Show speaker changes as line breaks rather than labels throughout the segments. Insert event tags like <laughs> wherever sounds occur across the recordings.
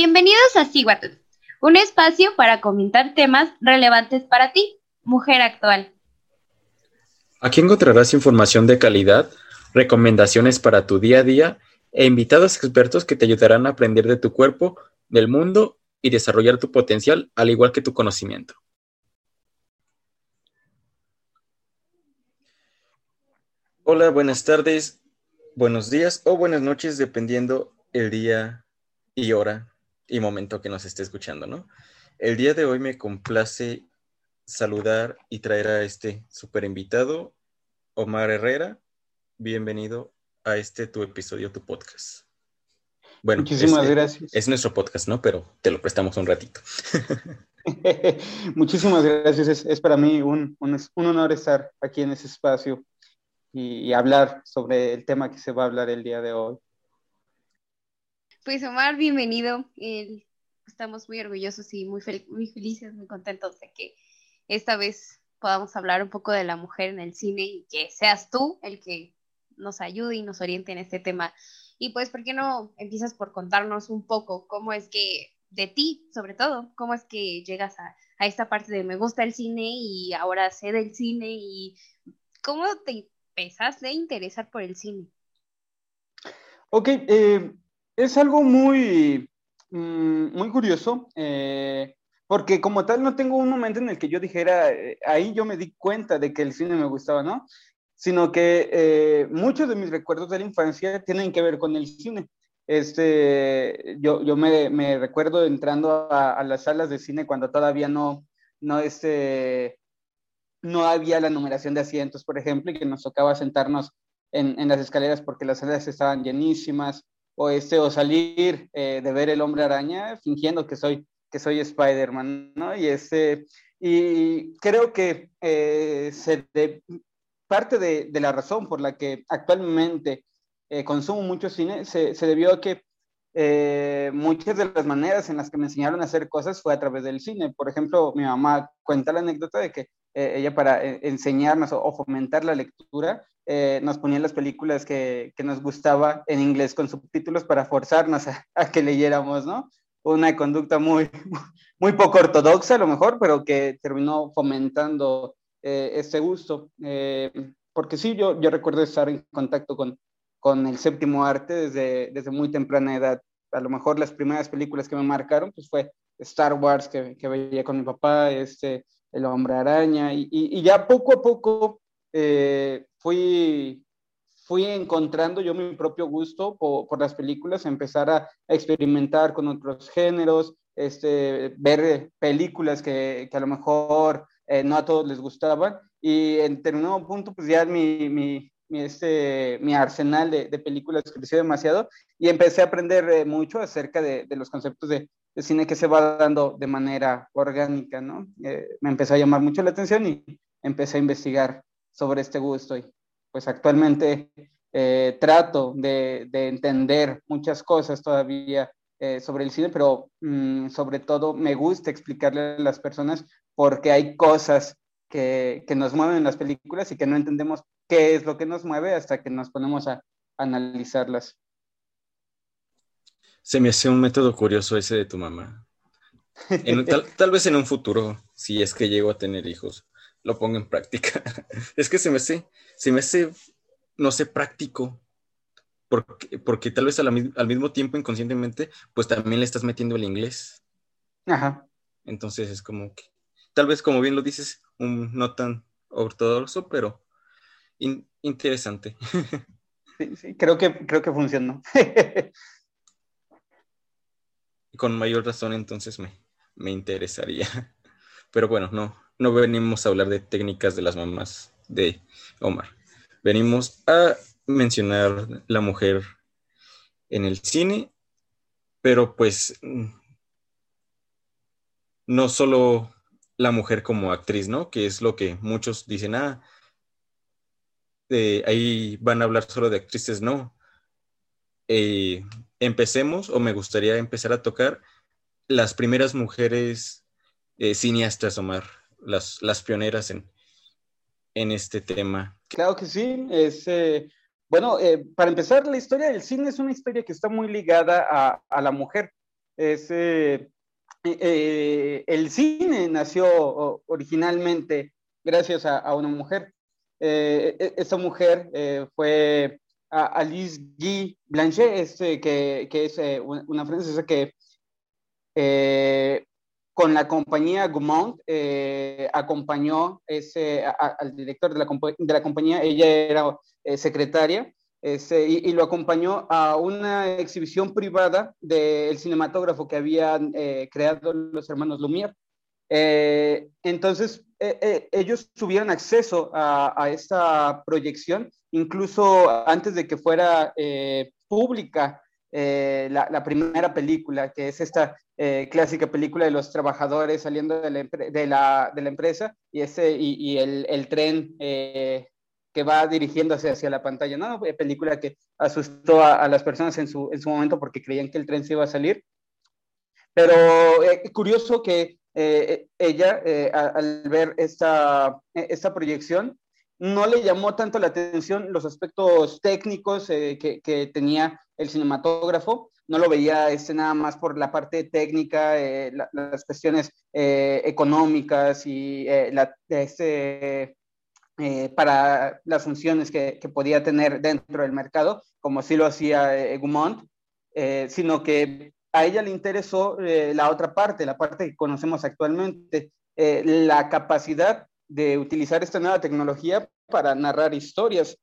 Bienvenidos a Siguatl, un espacio para comentar temas relevantes para ti, mujer actual.
Aquí encontrarás información de calidad, recomendaciones para tu día a día e invitados expertos que te ayudarán a aprender de tu cuerpo, del mundo y desarrollar tu potencial, al igual que tu conocimiento. Hola, buenas tardes, buenos días o buenas noches, dependiendo el día y hora y momento que nos esté escuchando, ¿no? El día de hoy me complace saludar y traer a este super invitado, Omar Herrera. Bienvenido a este tu episodio, tu podcast.
Bueno, muchísimas
es,
gracias.
Es nuestro podcast, ¿no? Pero te lo prestamos un ratito. <laughs>
muchísimas gracias. Es, para mí un, un, honor estar aquí en ese espacio y, hablar sobre el tema que se va a hablar el día de hoy.
Pues Omar, bienvenido. estamos muy orgullosos y muy, muy felices, muy contentos de que esta vez podamos hablar un poco de la mujer en el cine y que seas tú el que nos ayude y nos oriente en este tema. Y pues, ¿por qué no empiezas por contarnos un poco cómo es que, de ti sobre todo, cómo es que llegas a, a esta parte de me gusta el cine y ahora sé del cine y cómo te empezaste a interesar por el cine?
Ok, eh, es algo muy, mm, muy curioso. Eh, porque como tal no tengo un momento en el que yo dijera, eh, ahí yo me di cuenta de que el cine me gustaba, ¿no? Sino que eh, muchos de mis recuerdos de la infancia tienen que ver con el cine. Este, yo, yo me, recuerdo entrando a, las salas de cine cuando todavía no, no, este, no había la numeración de asientos, por ejemplo, y que nos tocaba sentarnos en, en las escaleras porque las salas estaban llenísimas, o, este, o salir eh, de ver el hombre araña fingiendo que soy que soy Spider-Man, ¿no? Y, ese, y creo que eh, se parte de, de, la razón por la que actualmente eh, consumo mucho cine se, se debió a que eh, muchas de las maneras en las que me enseñaron a hacer cosas fue a través del cine. Por ejemplo, mi mamá cuenta la anécdota de que ella para enseñarnos o, fomentar la lectura nos ponía las películas que, que, nos gustaba en inglés con subtítulos para forzarnos a, que leyéramos, ¿no? una conducta muy, <laughs> muy poco ortodoxa a lo mejor, pero que terminó fomentando eh, este gusto. Eh, porque sí, yo, yo recuerdo estar en contacto con, con el séptimo arte desde, desde muy temprana edad. A lo mejor las primeras películas que me marcaron pues fue Star Wars que, que veía con mi papá, este, El Hombre Araña, y, ya poco a poco eh, fui fui encontrando yo mi propio gusto por, las películas, empezar a, experimentar con otros géneros, este, ver películas que, a lo mejor eh, no a todos les gustaban y en determinado punto pues ya mi, mi, este, mi arsenal de, películas creció demasiado y empecé a aprender eh, mucho acerca de los conceptos de, de, cine que se va dando de manera orgánica, ¿no? Eh, me empezó a llamar mucho la atención y empecé a investigar sobre este gusto y pues actualmente eh, trato de, entender muchas cosas todavía eh, sobre el cine, pero mm, sobre todo me gusta explicarle a las personas porque hay cosas que, nos mueven en las películas y que no entendemos qué es lo que nos mueve hasta que nos ponemos a, analizarlas.
Se me hace un método curioso ese de tu mamá. tal, tal, vez en un futuro, si es que llego a tener hijos, lo pongo en práctica. <laughs> es que se me hace, se me hace, no sé, práctico. Porque, porque tal vez al, al mismo tiempo, inconscientemente, pues también le estás metiendo el inglés.
Ajá.
Entonces es como que, tal vez como bien lo dices, un no tan ortodoxo, pero interesante. <laughs>
Sí, sí, creo que, creo que funcionó. <laughs>
Con mayor razón, entonces me, me interesaría. <laughs> Pero bueno, no, no venimos a hablar de técnicas de las mamás de Omar. Venimos a mencionar la mujer en el cine, pero pues no solo la mujer como actriz, ¿no? Que es lo que muchos dicen, ah, ahí van a hablar solo de actrices, no. Eh, empecemos, o me gustaría empezar a tocar las primeras mujeres eh, cineastas, Omar las, las pioneras en, en este tema.
Claro que sí. Es, eh, bueno, eh, para empezar, la historia del cine es una historia que está muy ligada a, a la mujer. ese, el cine nació originalmente gracias a, una mujer. E, esa mujer fue Alice Guy Blanchet, este, que, que, es una francesa que con la compañía Gaumont, eh, acompañó ese, al director de la, de la, compañía, ella era eh, secretaria, ese, y, lo acompañó a una exhibición privada del cinematógrafo que habían eh, creado los hermanos Lumière. entonces, ellos tuvieron acceso a, a, esta proyección, incluso antes de que fuera pública la, la, primera película, que es esta eh, clásica película de los trabajadores saliendo de la, de la, de la empresa y, ese, y, y el, el, tren eh, que va dirigiéndose hacia la pantalla, ¿no? Película que asustó a, a, las personas en su, en su momento porque creían que el tren se iba a salir. Pero eh, curioso que ella, al ver esta, esta proyección, no le llamó tanto la atención los aspectos técnicos que, que, tenía el cinematógrafo, no lo veía este, nada más por la parte técnica, eh, las cuestiones eh, económicas y eh, la, este, para las funciones que, que, podía tener dentro del mercado, como sí lo hacía Gumont, sino que a ella le interesó la otra parte, la parte que conocemos actualmente, la capacidad de utilizar esta nueva tecnología para narrar historias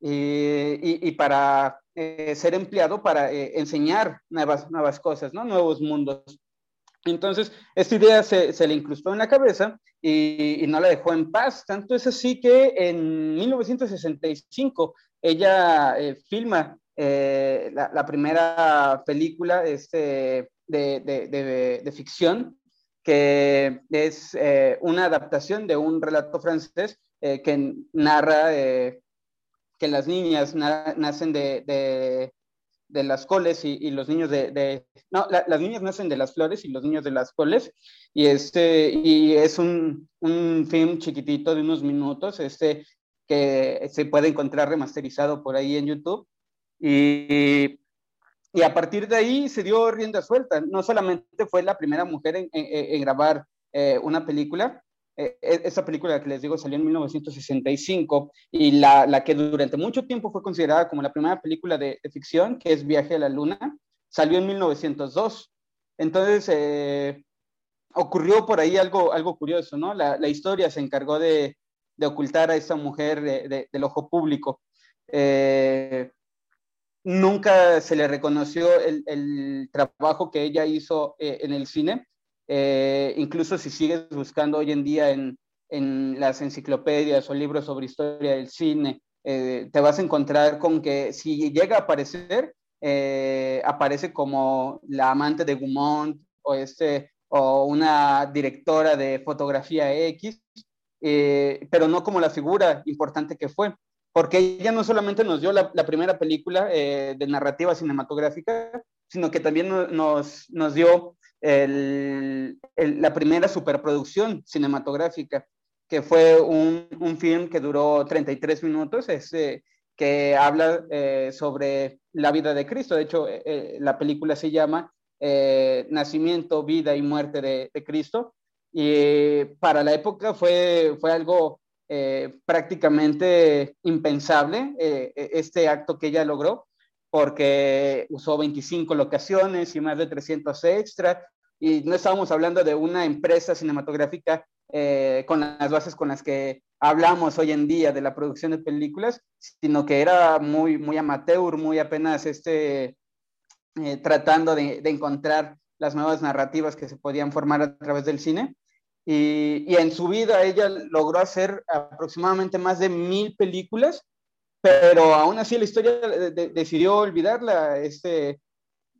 y, y, para eh, ser empleado para eh, enseñar nuevas, nuevas cosas, ¿no? nuevos mundos. Entonces, esta idea se, le incrustó en la cabeza y, y, no la dejó en paz. Tanto es así que en 1965 ella eh, filma la, primera película este, de, de, de ficción, que es una adaptación de un relato francés que narra que las niñas nacen de, de, de, las coles y, y los niños de... de no, la, las niñas nacen de las flores y los niños de las coles. Y, este, y es un, un film chiquitito de unos minutos este, que se puede encontrar remasterizado por ahí en YouTube. Y, y a partir de ahí se dio rienda suelta. No solamente fue la primera mujer en, en, en grabar eh, una película, eh, e, esa película que les digo salió en 1965 y la, la, que durante mucho tiempo fue considerada como la primera película de, de ficción, que es Viaje a la Luna, salió en 1902. Entonces, eh, ocurrió por ahí algo, algo curioso, ¿no? La, la historia se encargó de, de, ocultar a esa mujer de, del ojo público. Eh, nunca se le reconoció el, trabajo que ella hizo eh, en el cine. Eh, incluso si sigues buscando hoy en día en, las enciclopedias o libros sobre historia del cine, eh, te vas a encontrar con que si llega a aparecer, aparece como la amante de Gumont o, este, o una directora de fotografía X, pero no como la figura importante que fue porque ella no solamente nos dio la, la primera película eh, de narrativa cinematográfica, sino que también nos, nos dio el, el, la primera superproducción cinematográfica, que fue un, un film que duró 33 minutos, este, que habla eh, sobre la vida de Cristo. De hecho, eh, eh, la película se llama eh, Nacimiento, Vida y Muerte de, de, Cristo. Y para la época fue, fue algo prácticamente impensable, este acto que ella logró porque usó 25 locaciones y más de 300 extra, y no estábamos hablando de una empresa cinematográfica eh, con las bases con las que hablamos hoy en día de la producción de películas, sino que era muy, muy amateur, muy apenas este, eh, tratando de, de, encontrar las nuevas narrativas que se podían formar a través del cine. Y, en su vida ella logró hacer aproximadamente más de mil películas pero aún así la historia de, de, decidió olvidarla, este,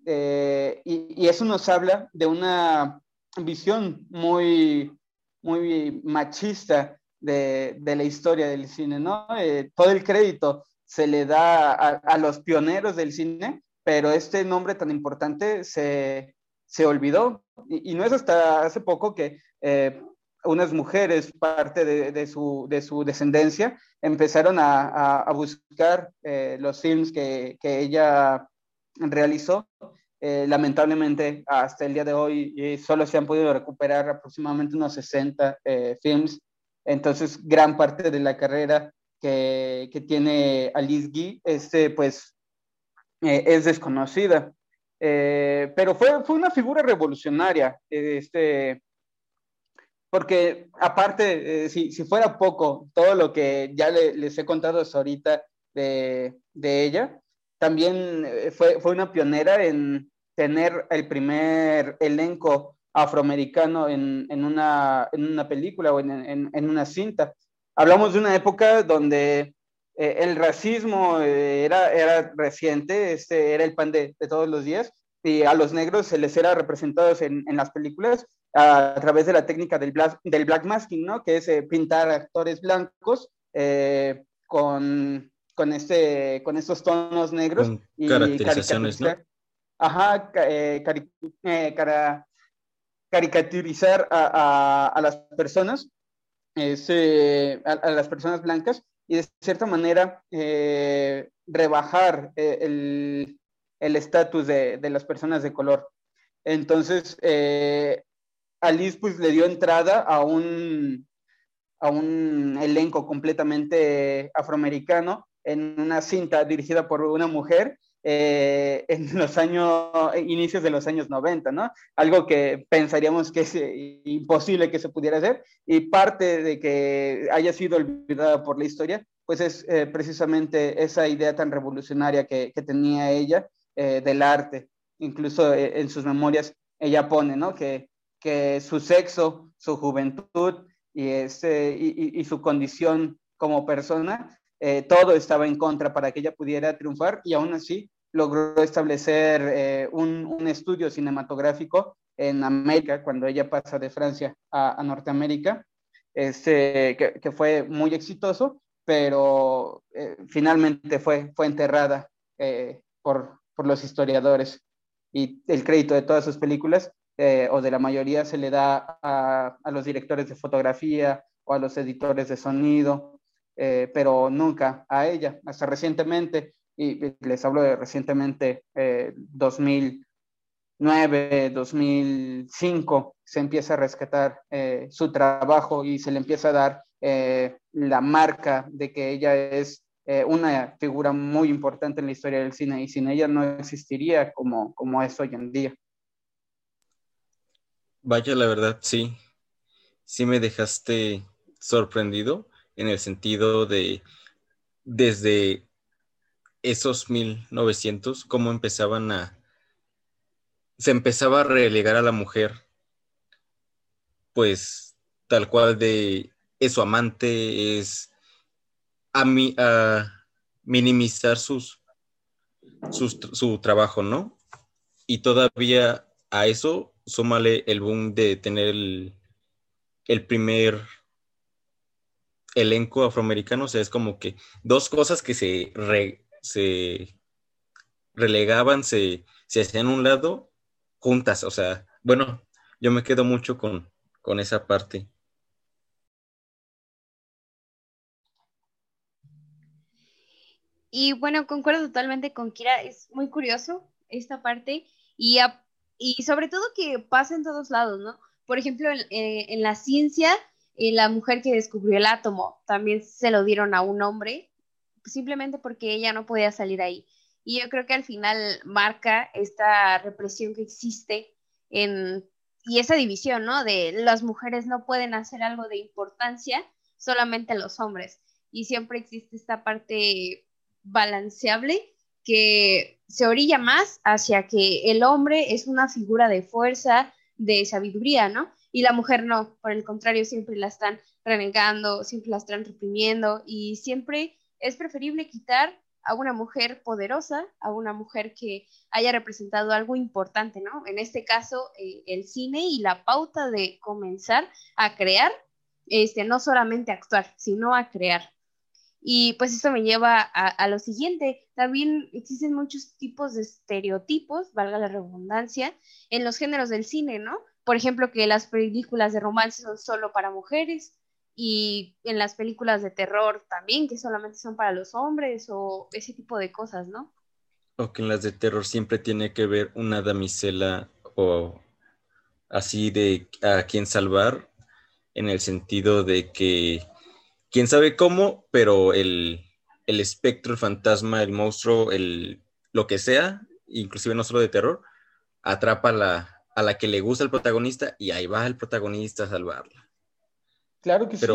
eh, y, eso nos habla de una visión muy, muy machista de, de la historia del cine, ¿no? Eh, todo el crédito se le da a, los pioneros del cine, pero este nombre tan importante se, se olvidó, y, no es hasta hace poco que eh, unas mujeres, parte de, de, su, de su, descendencia, empezaron a, a, a buscar eh, los films que, que, ella realizó eh, lamentablemente hasta el día de hoy eh, solo se han podido recuperar aproximadamente unos 60 films, entonces gran parte de la carrera que, que tiene Alice Guy este, pues, es desconocida. pero fue, fue una figura revolucionaria, este, porque aparte, si, si, fuera poco, todo lo que ya les he contado hasta ahorita de, de ella, también eh, fue, fue una pionera en tener el primer elenco afroamericano en, en, una, en una, película o en, en, una cinta. Hablamos de una época donde eh, el racismo eh, era, era reciente, este era el pan de, de, todos los días, y a los negros se les era representados en, las películas a, través de la técnica del black, del black masking, ¿no? que es pintar actores blancos con con, este, con estos tonos negros.
y caracterizaciones, ¿no?
Ajá, eh, eh, caricaturizar a, a, las personas, eh, a, las personas blancas, y de cierta manera rebajar el estatus de, de, las personas de color. Entonces, Alice pues le dio entrada a un, a un elenco completamente afroamericano en una cinta dirigida por una mujer eh, en los años, inicios de los años 90, ¿no? Algo que pensaríamos que es eh, imposible que se pudiera hacer y parte de que haya sido olvidada por la historia, pues es eh, precisamente esa idea tan revolucionaria que, tenía ella del arte. Incluso en sus memorias ella pone, ¿no? Que, que su sexo, su juventud y, ese, y, su condición como persona eh, todo estaba en contra para que ella pudiera triunfar y aún así logró establecer eh, un, estudio cinematográfico en América cuando ella pasa de Francia a, Norteamérica, este, que, fue muy exitoso, pero eh, finalmente fue, fue enterrada por, por, los historiadores. Y el crédito de todas sus películas o de la mayoría se le da a, a los directores de fotografía o a los editores de sonido eh, pero nunca a ella, hasta recientemente, y les hablo de recientemente, 2009, eh, 2005, se empieza a rescatar eh, su trabajo y se le empieza a dar la marca de que ella es una figura muy importante en la historia del cine y sin ella no existiría como, como es hoy en día.
Vaya, la verdad, sí. Sí me dejaste sorprendido en el sentido de desde esos 1900, cómo empezaban a, se empezaba a relegar a la mujer, pues tal cual de es su amante, es a, a minimizar sus, su trabajo, ¿no? Y todavía a eso súmale el boom de tener el, primer elenco afroamericano, o sea, es como que dos cosas que se, se relegaban, se, se hacían a un lado juntas, o sea, bueno, yo me quedo mucho con, con esa parte.
Y bueno, concuerdo totalmente con Kira, es muy curioso esta parte y, y sobre todo que pasa en todos lados, ¿no? Por ejemplo, en, eh, en la ciencia y la mujer que descubrió el átomo también se lo dieron a un hombre, simplemente porque ella no podía salir ahí. Y yo creo que al final marca esta represión que existe en, y esa división, ¿no? De las mujeres no pueden hacer algo de importancia, solamente los hombres. Y siempre existe esta parte balanceable que se orilla más hacia que el hombre es una figura de fuerza, de sabiduría, ¿no? y la mujer no, por el contrario, siempre la están renegando, siempre la están reprimiendo y siempre es preferible quitar a una mujer poderosa, a una mujer que haya representado algo importante, ¿no? En este caso, eh, el cine y la pauta de comenzar a crear, este, no solamente actuar, sino a crear. Y pues esto me lleva a, lo siguiente, también existen muchos tipos de estereotipos, valga la redundancia, en los géneros del cine, ¿no? por ejemplo, que las películas de romance son solo para mujeres y en las películas de terror también, que solamente son para los hombres o ese tipo de cosas, ¿no?
O que en las de terror siempre tiene que ver una damisela o así de a quién salvar, en el sentido de que quién sabe cómo, pero el, espectro, el fantasma, el monstruo, el, lo que sea, inclusive no solo de terror, atrapa a la, a la que le gusta el protagonista y ahí va el protagonista a salvarla.
Claro que sí.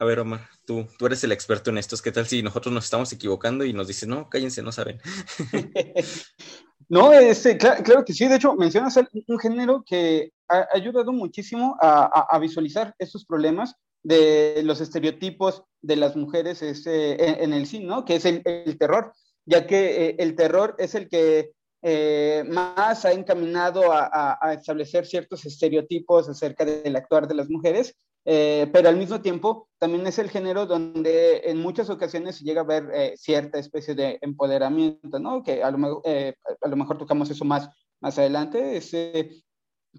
A ver, Omar, tú, tú eres el experto en estos. ¿Qué tal si nosotros nos estamos equivocando y nos dices, no, cállense, no saben? <laughs>
no, este, claro, que sí. De hecho, mencionas un género que ha ayudado muchísimo a, visualizar estos problemas de los estereotipos de las mujeres este, en, el cine, ¿no? Que es el, terror, ya que eh, el terror es el que eh, más ha encaminado a, a, establecer ciertos estereotipos acerca del actuar de las mujeres eh, pero al mismo tiempo también es el género donde en muchas ocasiones se llega a ver eh, cierta especie de empoderamiento, ¿no? Que a lo, eh, a lo mejor tocamos eso más, más adelante,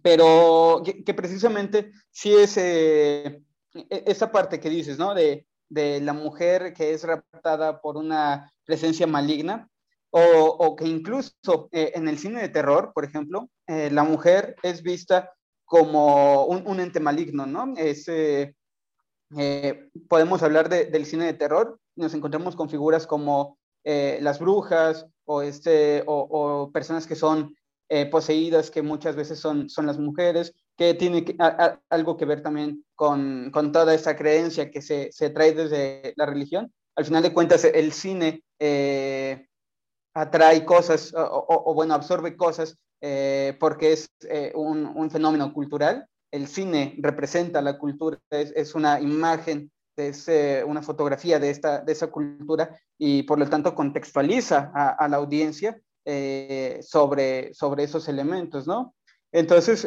pero que, precisamente sí es esa parte que dices, ¿no? De, de, la mujer que es raptada por una presencia maligna, o, que incluso en el cine de terror, por ejemplo, la mujer es vista como un, ente maligno, ¿no? Es, eh, eh, podemos hablar del cine de terror, nos encontramos con figuras como eh, las brujas o, este, o, personas que son poseídas, que muchas veces son, son las mujeres, que tiene algo que ver también con, con toda esa creencia que se, se, trae desde la religión. Al final de cuentas, el cine atrae cosas o, o, bueno, absorbe cosas eh, porque es eh, un, un, fenómeno cultural. El cine representa la cultura, es, es una imagen, es eh, una fotografía de, esta, de esa cultura y por lo tanto contextualiza a, a la audiencia sobre, sobre esos elementos, ¿no? Entonces,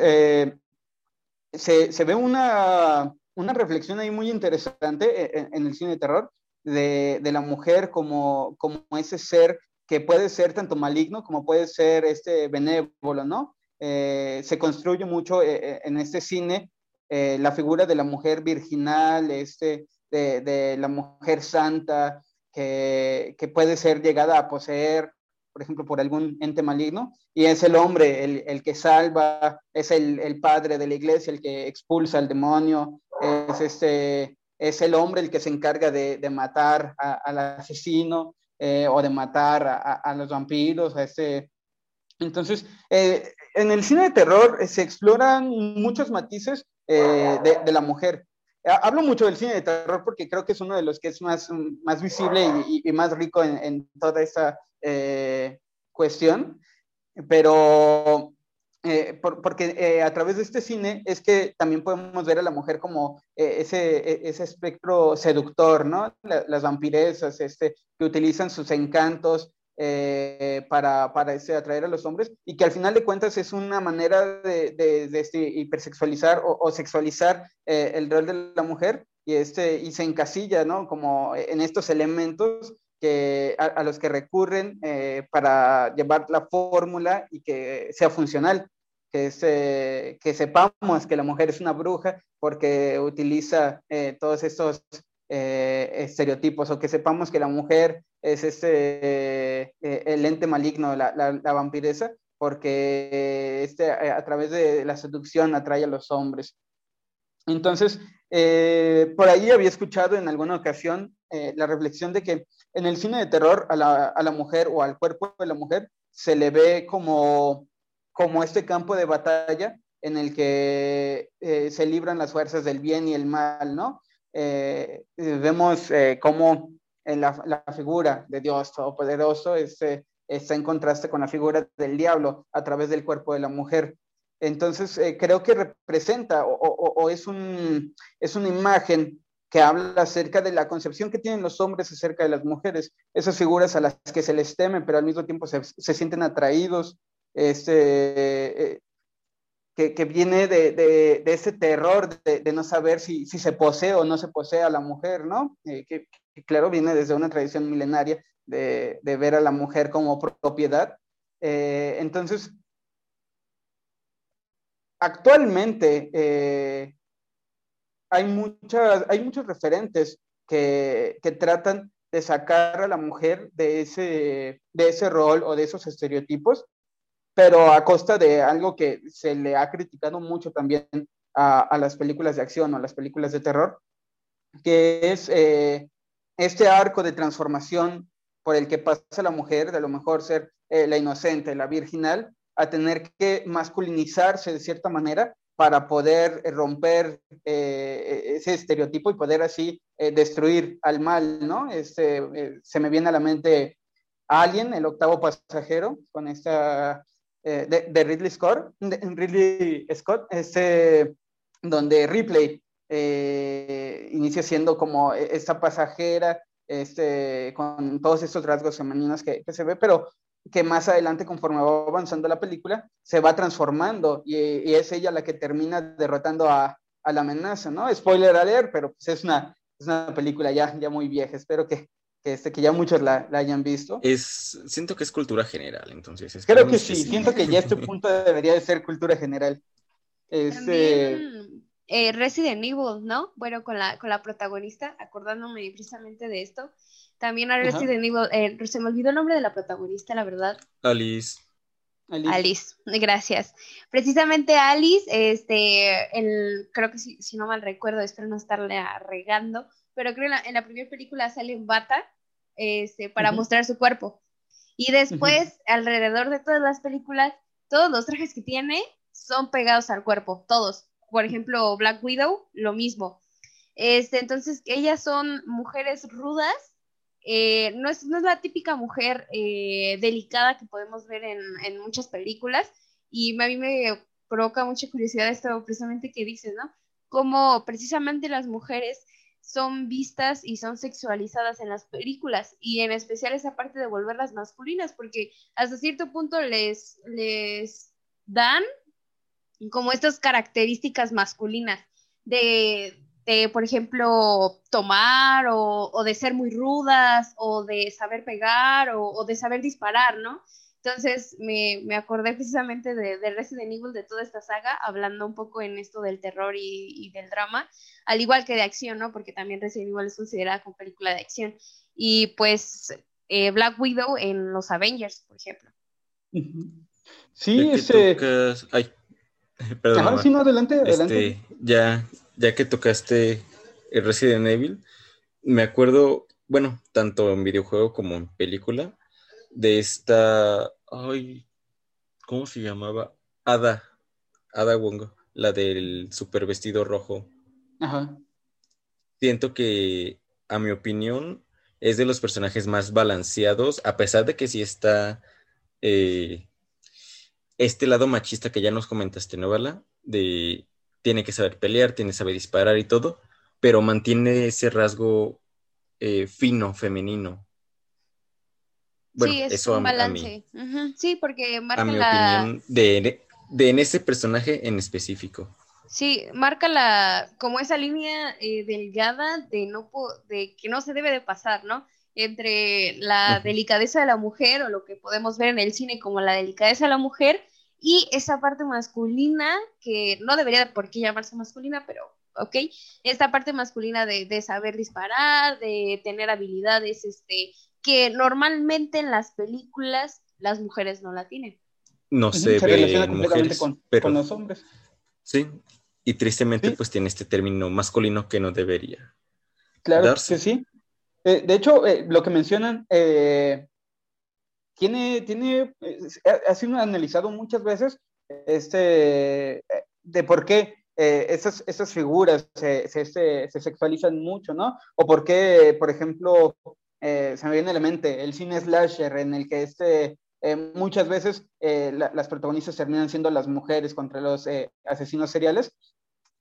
se, se, ve una, una, reflexión ahí muy interesante en, en el cine de terror de, de, la mujer como, como ese ser que puede ser tanto maligno como puede ser este benévolo, ¿no? Eh, se construye mucho eh, eh, en este cine la figura de la mujer virginal, este, de, la mujer santa, que, que, puede ser llegada a poseer, por ejemplo, por algún ente maligno, y es el hombre el, el que salva, es el, el, padre de la iglesia, el que expulsa al demonio, es, este, es el hombre el que se encarga de, de matar al asesino, eh, o de matar a, los vampiros, a ese... Entonces, eh, en el cine de terror eh, se exploran muchos matices de, la mujer. Hablo mucho del cine de terror porque creo que es uno de los que es más, más visible y, más rico en, en toda esa cuestión, pero eh, porque eh, a través de este cine es que también podemos ver a la mujer como eh, ese, e, ese espectro seductor, ¿no? las vampiresas este, que utilizan sus encantos para, para este, atraer a los hombres y que al final de cuentas es una manera de, de, este, hipersexualizar o, sexualizar el rol de la mujer y, este, y se encasilla, ¿no? Como en estos elementos que, a, a los que recurren para llevar la fórmula y que sea funcional que, que sepamos que la mujer es una bruja porque utiliza eh, todos estos eh, estereotipos o que sepamos que la mujer es este, eh, el ente maligno, la, la, vampiresa, porque este, a través de la seducción atrae a los hombres. Entonces, por ahí había escuchado en alguna ocasión la reflexión de que en el cine de terror a la, a la, mujer o al cuerpo de la mujer se le ve como como este campo de batalla en el que eh, se libran las fuerzas del bien y el mal, ¿no? Eh, vemos eh, cómo la, la, figura de Dios Todopoderoso este, está en contraste con la figura del diablo a través del cuerpo de la mujer. Entonces, creo que representa o, o, es, un, es una imagen que habla acerca de la concepción que tienen los hombres acerca de las mujeres, esas figuras a las que se les teme, pero al mismo tiempo se, se sienten atraídos, este, eh, que, viene de, de, ese terror de, no saber si, si, se posee o no se posee a la mujer, ¿no? Eh, que, claro, viene desde una tradición milenaria de, ver a la mujer como propiedad. Eh, entonces, actualmente hay, muchas, hay muchos referentes que, que tratan de sacar a la mujer de ese, de ese rol o de esos estereotipos, pero a costa de algo que se le ha criticado mucho también a, las películas de acción o a las películas de terror, que es eh, este arco de transformación por el que pasa la mujer, de a lo mejor ser eh, la inocente, la virginal, a tener que masculinizarse de cierta manera para poder eh, romper ese estereotipo y poder así destruir al mal, ¿no? Este, se me viene a la mente Alien, el octavo pasajero, con esta de, Ridley Scott, Ridley Scott, este, donde Ripley eh, inicia siendo como e, esta pasajera, este, con todos estos rasgos femeninos que, se ve, pero que más adelante, conforme va avanzando la película, se va transformando y, es ella la que termina derrotando a, la amenaza, ¿no? Spoiler alert, pero pues es una, es una película ya, ya muy vieja, espero que, que, este, que ya muchos la, la, hayan visto.
Es, siento que es cultura general, entonces.
Creo que sí, siento que ya este punto debería de ser cultura general. Este...
Eh, Resident Evil, ¿no? Bueno, con la, con la protagonista, acordándome precisamente de esto. También a Resident Evil, eh, se me olvidó el nombre de la protagonista, la verdad.
Alice.
Alice. gracias. Precisamente Alice, este, el, creo que si, si no mal recuerdo, espero no estarle regando, pero creo que en la, primera película sale en bata este, para mostrar su cuerpo. Y después, alrededor de todas las películas, todos los trajes que tiene son pegados al cuerpo, todos por ejemplo, Black Widow, lo mismo. Este, entonces, ellas son mujeres rudas, eh, no, es, no, es, la típica mujer eh, delicada que podemos ver en, en, muchas películas, y a mí me provoca mucha curiosidad esto precisamente que dices, ¿no? Cómo precisamente las mujeres son vistas y son sexualizadas en las películas, y en especial esa parte de volverlas masculinas, porque hasta cierto punto les, les dan como estas características masculinas de, por ejemplo, tomar o, de ser muy rudas o de saber pegar o, de saber disparar, ¿no? Entonces me, acordé precisamente de, Resident Evil, de toda esta saga, hablando un poco en esto del terror y, del drama, al igual que de acción, ¿no? Porque también Resident Evil es considerada como película de acción. Y pues eh, Black Widow en los Avengers, por ejemplo.
Sí, ese... <laughs>
Perdón. no, adelante, adelante. Este, ya, ya que tocaste Resident Evil, me acuerdo, bueno, tanto en videojuego como en película, de esta. Ay, ¿cómo se llamaba? Ada. Ada Wong, la del super vestido rojo. Ajá. Siento que, a mi opinión, es de los personajes más balanceados, a pesar de que sí está eh, este lado machista que ya nos comentaste, ¿no, De tiene que saber pelear, tiene que saber disparar y todo, pero mantiene ese rasgo eh, fino, femenino.
Bueno, sí, es eso un balance. Sí, porque marca
a mi opinión de, en ese personaje en específico.
Sí, marca la como esa línea eh, delgada de no de que no se debe de pasar, ¿no? entre la delicadeza de la mujer o lo que podemos ver en el cine como la delicadeza de la mujer y esa parte masculina que no debería por qué llamarse masculina, pero ok, esta parte masculina de, saber disparar, de tener habilidades este, que normalmente en las películas las mujeres no la tienen.
No se, se ve mujeres, con, con, los hombres. Sí, y tristemente pues tiene este término masculino que no debería.
Claro que sí. Eh, de hecho, eh, lo que mencionan, eh, tiene, tiene, ha sido analizado muchas veces este, de por qué esas, esas, figuras se, se, se, sexualizan mucho, ¿no? O por qué, por ejemplo, se me viene a la mente el cine slasher en el que este, muchas veces las protagonistas terminan siendo las mujeres contra los asesinos seriales,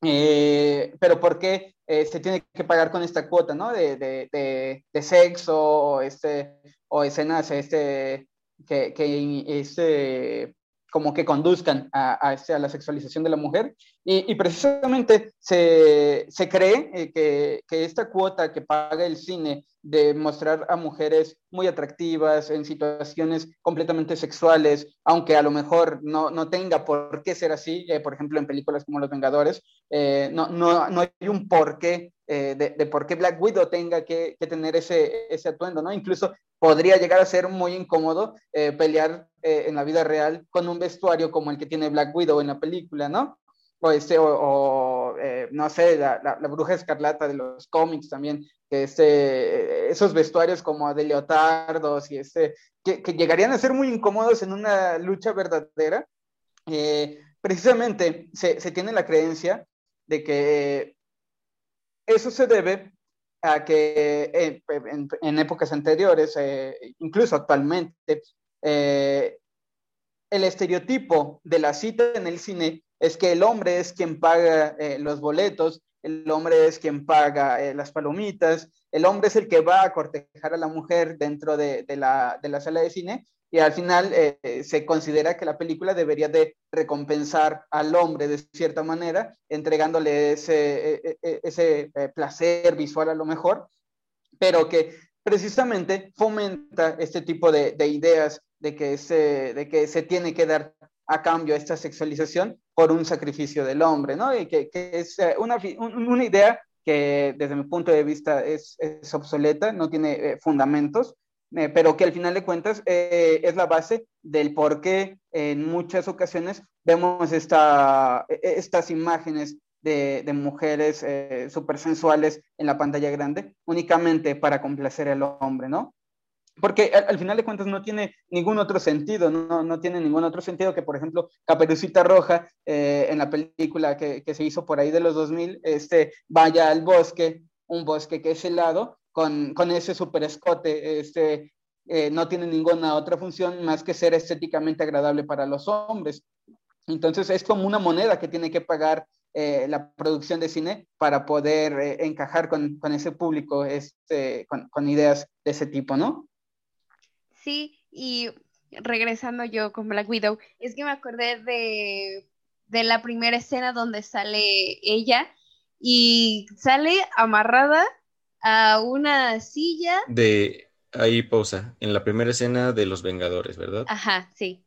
eh, pero ¿por qué eh, se tiene que pagar con esta cuota, ¿no? De, de, de, sexo o, este, o escenas este, que, que este, como que conduzcan a, este, a, la sexualización de la mujer. Y, y precisamente se, se cree eh, que, que, esta cuota que paga el cine de mostrar a mujeres muy atractivas en situaciones completamente sexuales, aunque a lo mejor no, no tenga por qué ser así, eh, por ejemplo, en películas como Los Vengadores, eh, no, no, no, hay un porqué eh, de, por qué Black Widow tenga que, tener ese, ese, atuendo, ¿no? Incluso podría llegar a ser muy incómodo eh, pelear eh, en la vida real con un vestuario como el que tiene Black Widow en la película, ¿no? O, este, o, no sé, la, la, bruja escarlata de los cómics también, que este, esos vestuarios como de leotardos y este, que, que llegarían a ser muy incómodos en una lucha verdadera. precisamente se, se tiene la creencia de que eso se debe a que eh, en, épocas anteriores, eh, incluso actualmente, eh, el estereotipo de la cita en el cine es que el hombre es quien paga los boletos, el hombre es quien paga las palomitas, el hombre es el que va a cortejar a la mujer dentro de, la, de la sala de cine y al final eh, se considera que la película debería de recompensar al hombre de cierta manera, entregándole ese, e, e, ese eh, placer visual a lo mejor, pero que precisamente fomenta este tipo de, de ideas de que, se, de que se tiene que dar a cambio esta sexualización por un sacrificio del hombre, ¿no? Y que, que es eh, una, una, idea que desde mi punto de vista es, es obsoleta, no tiene fundamentos, eh, pero que al final de cuentas eh, es la base del por qué en muchas ocasiones vemos esta, e, e, estas imágenes de, de mujeres eh, súper sensuales en la pantalla grande, únicamente para complacer al hombre, ¿no? Porque al, final de cuentas no tiene ningún otro sentido, no, no tiene ningún otro sentido que, por ejemplo, Caperucita Roja, en la película que, que, se hizo por ahí de los 2000, este, vaya al bosque, un bosque que es helado, con, con ese super escote, este, eh, no tiene ninguna otra función más que ser estéticamente agradable para los hombres. Entonces es como una moneda que tiene que pagar eh, la producción de cine para poder eh, encajar con, con, ese público, este, con, con, ideas de ese tipo, ¿no?
Sí, y regresando yo con Black Widow, es que me acordé de, de la primera escena donde sale ella y sale amarrada a una silla.
De ahí pausa. En la primera escena de Los Vengadores, ¿verdad?
Ajá, sí.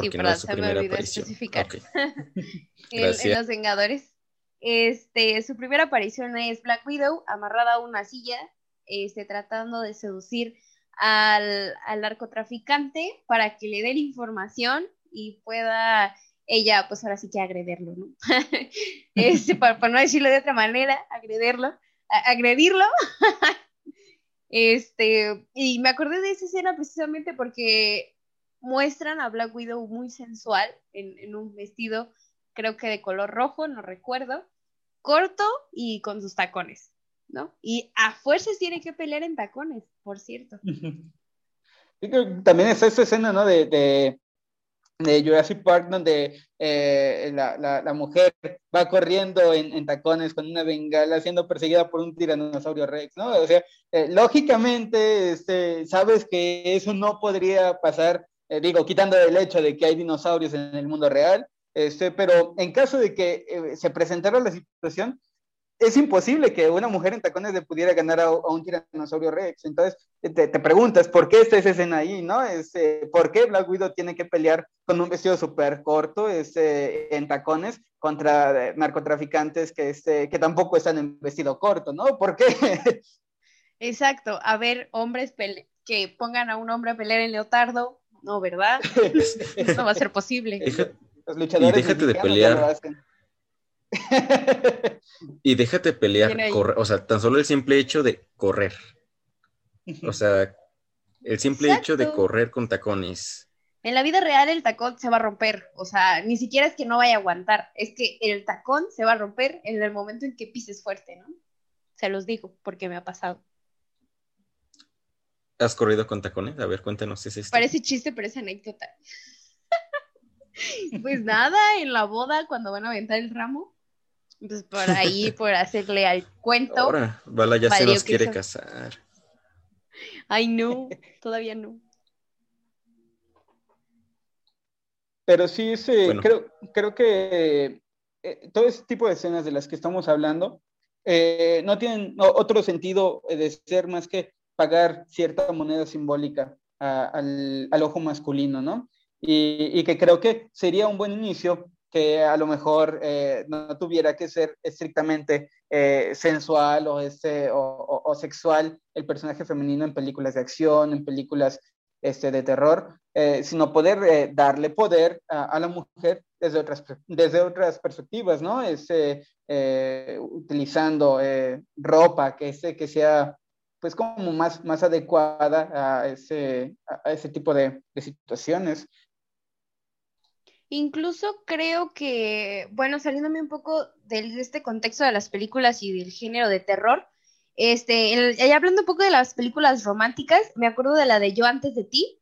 sí, perdón, se me olvidó especificar. <laughs> en, <laughs> Los Vengadores. Este, su primera aparición es Black Widow, amarrada a una silla, este, tratando de seducir al, al narcotraficante para que le dé la información y pueda ella, pues ahora sí que agrederlo, ¿no? <laughs> este, para, para, no decirlo de otra manera, agrederlo agredirlo. <laughs> este, y me acordé de esa escena precisamente porque muestran a Black Widow muy sensual en, un vestido, creo que de color rojo, no recuerdo, corto y con sus tacones, ¿no? Y a fuerzas tiene que pelear en tacones, por cierto. <laughs>
También está esa escena, ¿no? de Jurassic Park, donde eh, la, la, mujer va corriendo en, tacones con una bengala siendo perseguida por un tiranosaurio rex, ¿no? O sea, eh, lógicamente, este, sabes que eso no podría pasar, eh, digo, quitando el hecho de que hay dinosaurios en el mundo real, este, pero en caso de que se presentara la situación, es imposible que una mujer en tacones le pudiera ganar a, un tiranosaurio rex. Entonces, te, preguntas, ¿por qué está esa escena ahí, no? Este, ¿Por qué Black Widow tiene que pelear con un vestido súper corto este, en tacones contra narcotraficantes que, este, que tampoco están en vestido corto, ¿no? ¿Por qué? <laughs>
Exacto. A ver, hombres que pongan a un hombre a pelear en leotardo, no, ¿verdad? <laughs> no va a ser posible.
Los luchadores y déjate de pelear <laughs> y déjate pelear, o sea, tan solo el simple hecho de correr. O sea, el simple hecho de correr con tacones.
En la vida real el tacón se va a romper, o sea, ni siquiera es que no vaya a aguantar, es que el tacón se va a romper en el momento en que pises fuerte, ¿no? Se los digo, porque me ha pasado.
¿Has corrido con tacones? A ver, cuéntanos, ¿es esto?
Parece chiste, pero es anécdota. <laughs> pues nada, en la boda, cuando van a aventar el ramo, pues por ahí, <laughs> por hacerle al cuento.
Ahora, Bala ya se nos quiere casar.
Ay, no, <laughs> todavía no.
Pero sí, ese, creo, creo que eh, todo ese tipo de escenas de las que estamos hablando eh, no tienen otro sentido de ser más que pagar cierta moneda simbólica al, al, ojo masculino, ¿no? Y, y, que creo que sería un buen inicio que a lo mejor eh, no tuviera que ser estrictamente eh, sensual o, este, o, sexual el personaje femenino en películas de acción, en películas este, de terror, eh, sino poder darle poder a, la mujer desde otras, desde otras perspectivas, ¿no? Este, utilizando ropa que, este, que sea pues como más, más adecuada a ese, a ese tipo de, de situaciones.
Incluso creo que, bueno, saliéndome un poco de este contexto de las películas y del género de terror, este, hablando un poco de las películas románticas, me acuerdo de la de Yo antes de ti.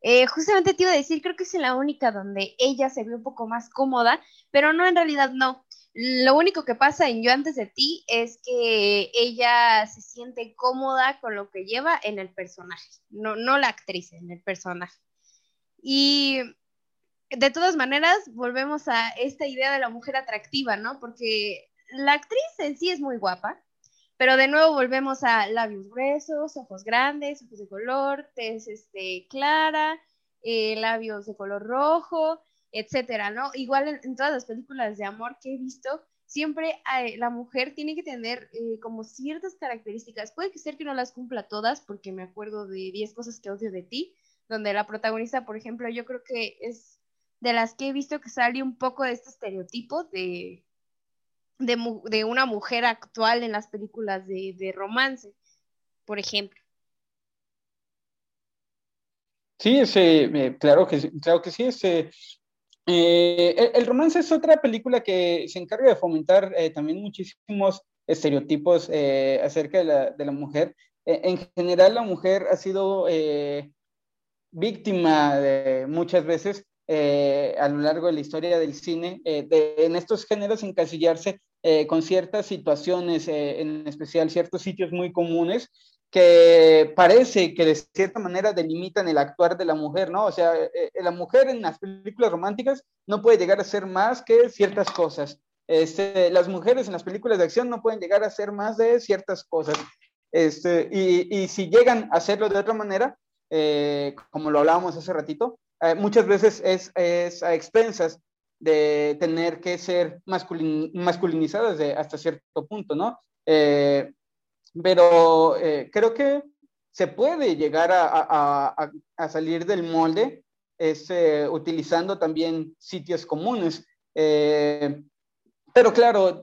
Eh, justamente te iba a decir, creo que es la única donde ella se ve un poco más cómoda, pero no, en realidad no. Lo único que pasa en Yo antes de ti es que ella se siente cómoda con lo que lleva en el personaje, no, no la actriz, en el personaje. Y de todas maneras, volvemos a esta idea de la mujer atractiva, ¿no? Porque la actriz en sí es muy guapa, pero de nuevo volvemos a labios gruesos, ojos grandes, ojos de color, tez este, clara, eh, labios de color rojo, etcétera, ¿no? Igual en, todas las películas de amor que he visto, siempre eh, la mujer tiene que tener eh, como ciertas características. Puede que ser que no las cumpla todas, porque me acuerdo de 10 cosas que odio de ti, donde la protagonista, por ejemplo, yo creo que es de las que he visto que sale un poco de este estereotipo de, de, una mujer actual en las películas de, romance, por ejemplo.
Sí, eh, claro, que, claro que sí. Ese, eh, el, romance es otra película que se encarga de fomentar eh, también muchísimos estereotipos acerca de la, de la mujer. en general, la mujer ha sido víctima de muchas veces eh, a lo largo de la historia del cine, eh, en estos géneros encasillarse eh, con ciertas situaciones, en especial ciertos sitios muy comunes, que parece que de cierta manera delimitan el actuar de la mujer, ¿no? O sea, la mujer en las películas románticas no puede llegar a ser más que ciertas cosas. Este, las mujeres en las películas de acción no pueden llegar a ser más de ciertas cosas. Este, y, y si llegan a hacerlo de otra manera, como lo hablábamos hace ratito, eh, muchas veces es, es, a expensas de tener que ser masculinizadas de, hasta cierto punto, ¿no? Eh, pero eh, creo que se puede llegar a, a, a salir del molde es, utilizando también sitios comunes. pero claro,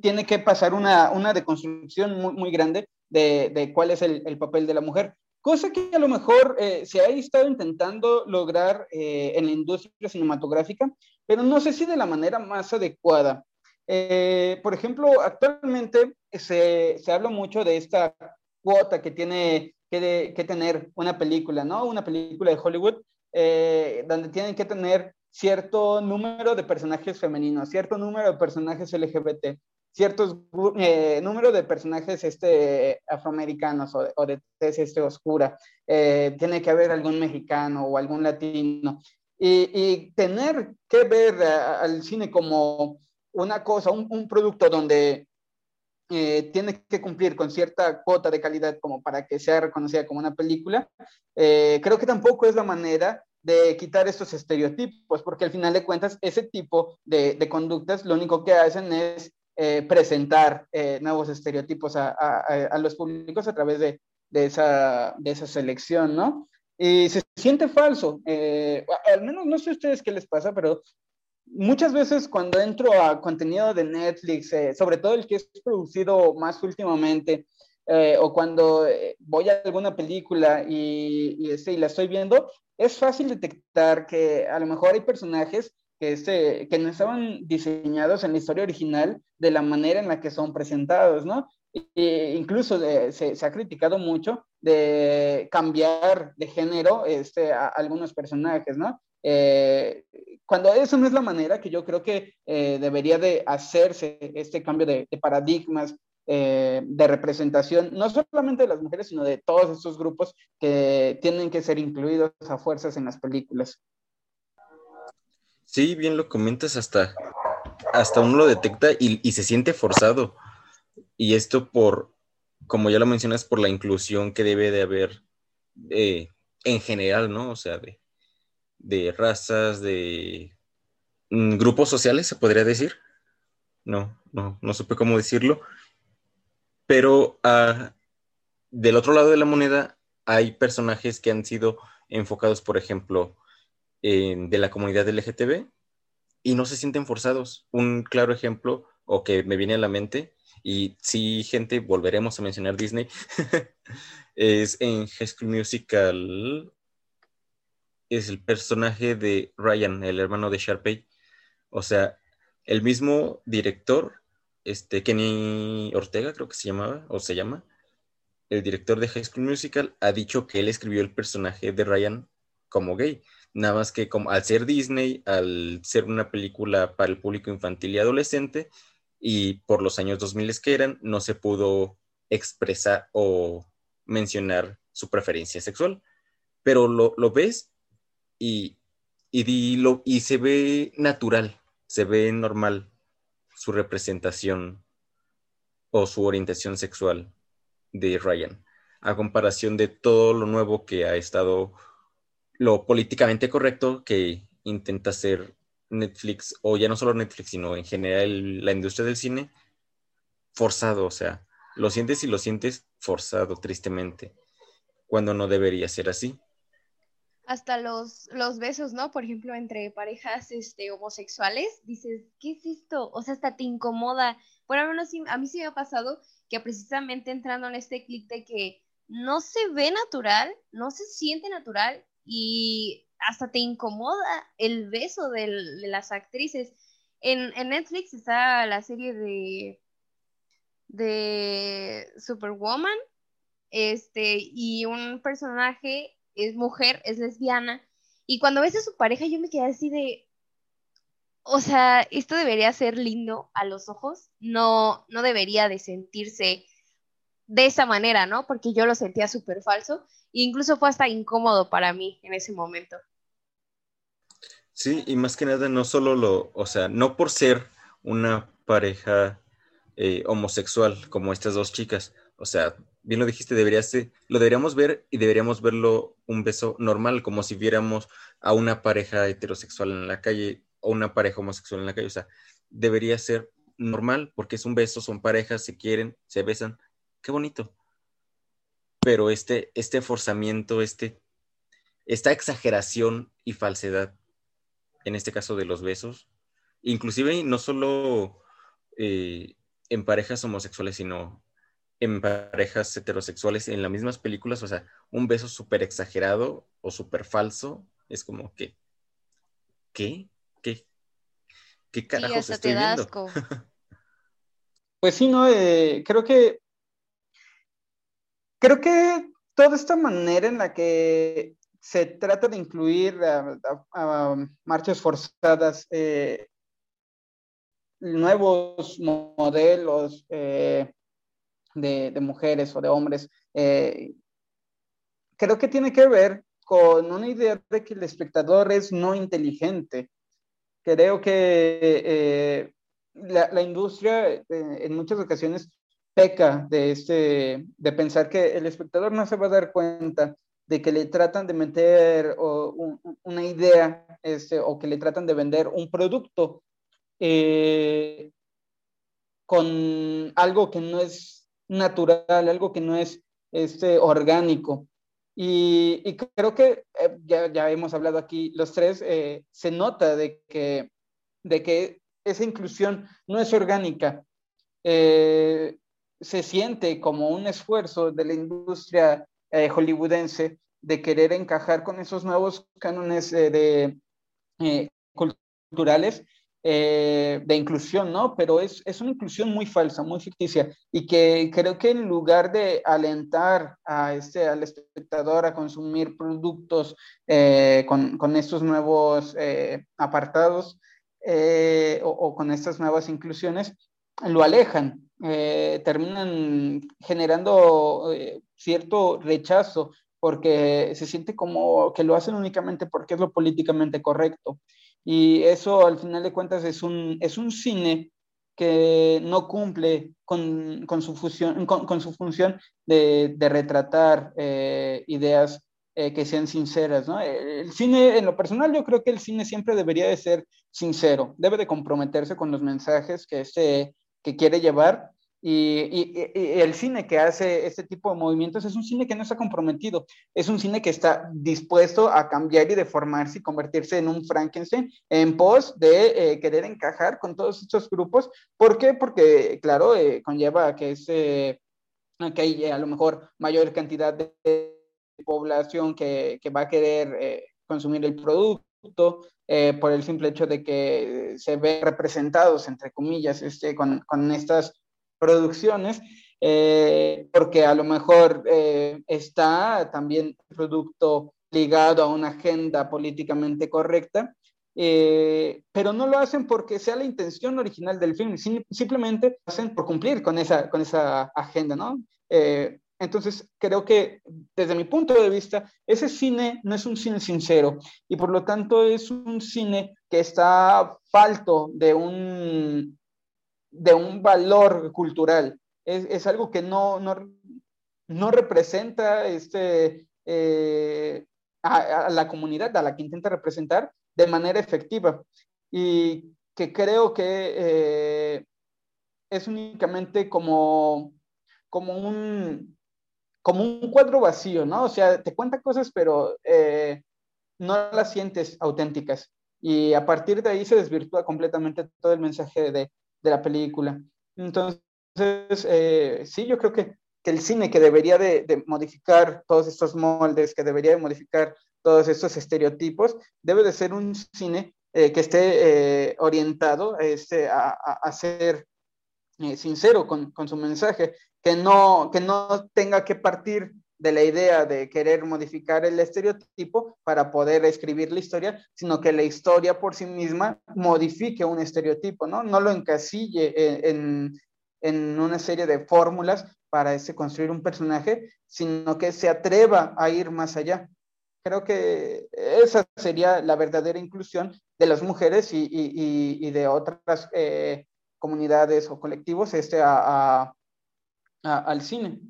tiene que pasar una, una deconstrucción muy, muy grande de, de, cuál es el, el, papel de la mujer cosa que a lo mejor eh, se ha estado intentando lograr eh, en la industria cinematográfica, pero no sé si de la manera más adecuada. Eh, por ejemplo, actualmente se, se, habla mucho de esta cuota que tiene que, que, tener una película, ¿no? Una película de Hollywood, donde tienen que tener cierto número de personajes femeninos, cierto número de personajes LGBT ciertos eh, números de personajes este, afroamericanos o, de tez este, oscura. Eh, tiene que haber algún mexicano o algún latino. Y, tener que ver al cine como una cosa, un, un producto donde eh, tiene que cumplir con cierta cuota de calidad como para que sea reconocida como una película, eh, creo que tampoco es la manera de quitar estos estereotipos, porque al final de cuentas ese tipo de, de conductas lo único que hacen es eh, presentar eh, nuevos estereotipos a, los públicos a través de, de, esa, de esa selección, ¿no? Y se siente falso. Eh, al menos no sé a ustedes qué les pasa, pero muchas veces cuando entro a contenido de Netflix, sobre todo el que es producido más últimamente, o cuando voy a alguna película y, y, este, y, la estoy viendo, es fácil detectar que a lo mejor hay personajes que, este, que no estaban diseñados en la historia original de la manera en la que son presentados, ¿no? E incluso se, se, ha criticado mucho de cambiar de género este, a, algunos personajes, ¿no? Eh, cuando eso no es la manera que yo creo que eh, debería de hacerse este cambio de, de paradigmas, eh, de representación, no solamente de las mujeres, sino de todos estos grupos que tienen que ser incluidos a fuerzas en las películas.
Sí, bien lo comentas, hasta, hasta uno lo detecta y, se siente forzado. Y esto por, como ya lo mencionas, por la inclusión que debe de haber eh, en general, ¿no? O sea, de, razas, de mm, grupos sociales, se podría decir. No, no, no supe cómo decirlo. Pero ah, del otro lado de la moneda hay personajes que han sido enfocados, por ejemplo, de la comunidad LGTB y no se sienten forzados. Un claro ejemplo, o que me viene a la mente, y sí, gente, volveremos a mencionar Disney, <laughs> es en High School Musical, es el personaje de Ryan, el hermano de Sharpay. O sea, el mismo director, este Kenny Ortega, creo que se llamaba, o se llama, el director de High School Musical, ha dicho que él escribió el personaje de Ryan como gay. Nada más que como al ser Disney, al ser una película para el público infantil y adolescente, y por los años 2000 que eran, no se pudo expresar o mencionar su preferencia sexual. Pero lo, ves y, y, lo, y se ve natural, se ve normal su representación o su orientación sexual de Ryan, a comparación de todo lo nuevo que ha estado lo políticamente correcto que intenta hacer Netflix, o ya no solo Netflix, sino en general la industria del cine, forzado, o sea, lo sientes y lo sientes forzado, tristemente, cuando no debería ser así.
Hasta los, los besos, ¿no? Por ejemplo, entre parejas este, homosexuales, dices, ¿qué es esto? O sea, hasta te incomoda. Bueno, a mí sí me ha pasado que precisamente entrando en este clic de que no se ve natural, no se siente natural y hasta te incomoda el beso de las actrices. En, Netflix está la serie de, de Superwoman, este, y un personaje es mujer, es lesbiana, y cuando ves a su pareja yo me quedé así de, o sea, esto debería ser lindo a los ojos, no, no debería de sentirse de esa manera, ¿no? Porque yo lo sentía súper falso incluso fue hasta incómodo para mí en ese momento.
Sí, y más que nada no solo lo, o sea, no por ser una pareja eh, homosexual como estas dos chicas, o sea, bien lo dijiste, deberías, lo deberíamos ver y deberíamos verlo un beso normal, como si viéramos a una pareja heterosexual en la calle o una pareja homosexual en la calle, o sea, debería ser normal porque es un beso, son parejas, se quieren, se besan, qué bonito. Pero este, este forzamiento, este, esta exageración y falsedad, en este caso de los besos, inclusive no solo eh, en parejas homosexuales, sino en parejas heterosexuales, en las mismas películas, o sea, un beso súper exagerado o súper falso, es como que, ¿qué? ¿Qué? ¿Qué carajos estoy viendo? <laughs>
pues sí, no, eh, creo que Creo que toda esta manera en la que se trata de incluir a, marchas forzadas, eh, nuevos modelos eh, de, mujeres o de hombres, eh, creo que tiene que ver con una idea de que el espectador es no inteligente. Creo que la, la, industria en muchas ocasiones peca de, este, de pensar que el espectador no se va a dar cuenta de que le tratan de meter una idea este, o que le tratan de vender un producto eh, con algo que no es natural, algo que no es este, orgánico. Y, creo que eh, ya, ya, hemos hablado aquí los tres, eh, se nota de que, de que esa inclusión no es orgánica se siente como un esfuerzo de la industria eh, hollywoodense de querer encajar con esos nuevos cánones eh, de, eh, culturales de inclusión, ¿no? Pero es, es, una inclusión muy falsa, muy ficticia, y que creo que en lugar de alentar a este, al espectador a consumir productos con, con, estos nuevos apartados o, o, con estas nuevas inclusiones, lo alejan, eh, terminan generando eh, cierto rechazo porque se siente como que lo hacen únicamente porque es lo políticamente correcto. Y eso al final de cuentas es un, es un cine que no cumple con, con, su, fusión, con, su función de, de retratar eh, ideas que sean sinceras, ¿no? El cine, en lo personal, yo creo que el cine siempre debería de ser sincero, debe de comprometerse con los mensajes que, este, que quiere llevar y, el cine que hace este tipo de movimientos es un cine que no está comprometido, es un cine que está dispuesto a cambiar y deformarse y convertirse en un Frankenstein en pos de eh, querer encajar con todos estos grupos. ¿Por qué? Porque, claro, eh, conlleva que, es, que hay a lo mejor mayor cantidad de población que, va a querer eh, consumir el producto, por el simple hecho de que se ve representados, entre comillas, este, con, con estas producciones, eh, porque a lo mejor eh, está también producto ligado a una agenda políticamente correcta, eh, pero no lo hacen porque sea la intención original del film, simplemente lo hacen por cumplir con esa, con esa agenda, ¿no? Entonces, creo que desde mi punto de vista, ese cine no es un cine sincero y por lo tanto es un cine que está falto de un de un valor cultural. Es, algo que no, no, representa este, eh, a, la comunidad a la que intenta representar de manera efectiva. Y que creo que eh, es únicamente como, como, un, como un cuadro vacío, ¿no? O sea, te cuenta cosas, pero eh, no las sientes auténticas. Y a partir de ahí se desvirtúa completamente todo el mensaje de, de la película. Entonces, eh, sí, yo creo que, que, el cine que debería de, modificar todos estos moldes, que debería de modificar todos estos estereotipos, debe de ser un cine eh, que esté orientado este, a, a, ser sincero con, con, su mensaje, que no, que no tenga que partir de la idea de querer modificar el estereotipo para poder escribir la historia, sino que la historia por sí misma modifique un estereotipo, ¿no? No lo encasille en, en una serie de fórmulas para ese construir un personaje, sino que se atreva a ir más allá. Creo que esa sería la verdadera inclusión de las mujeres y, y, y de otras eh, comunidades o colectivos este, a, al cine.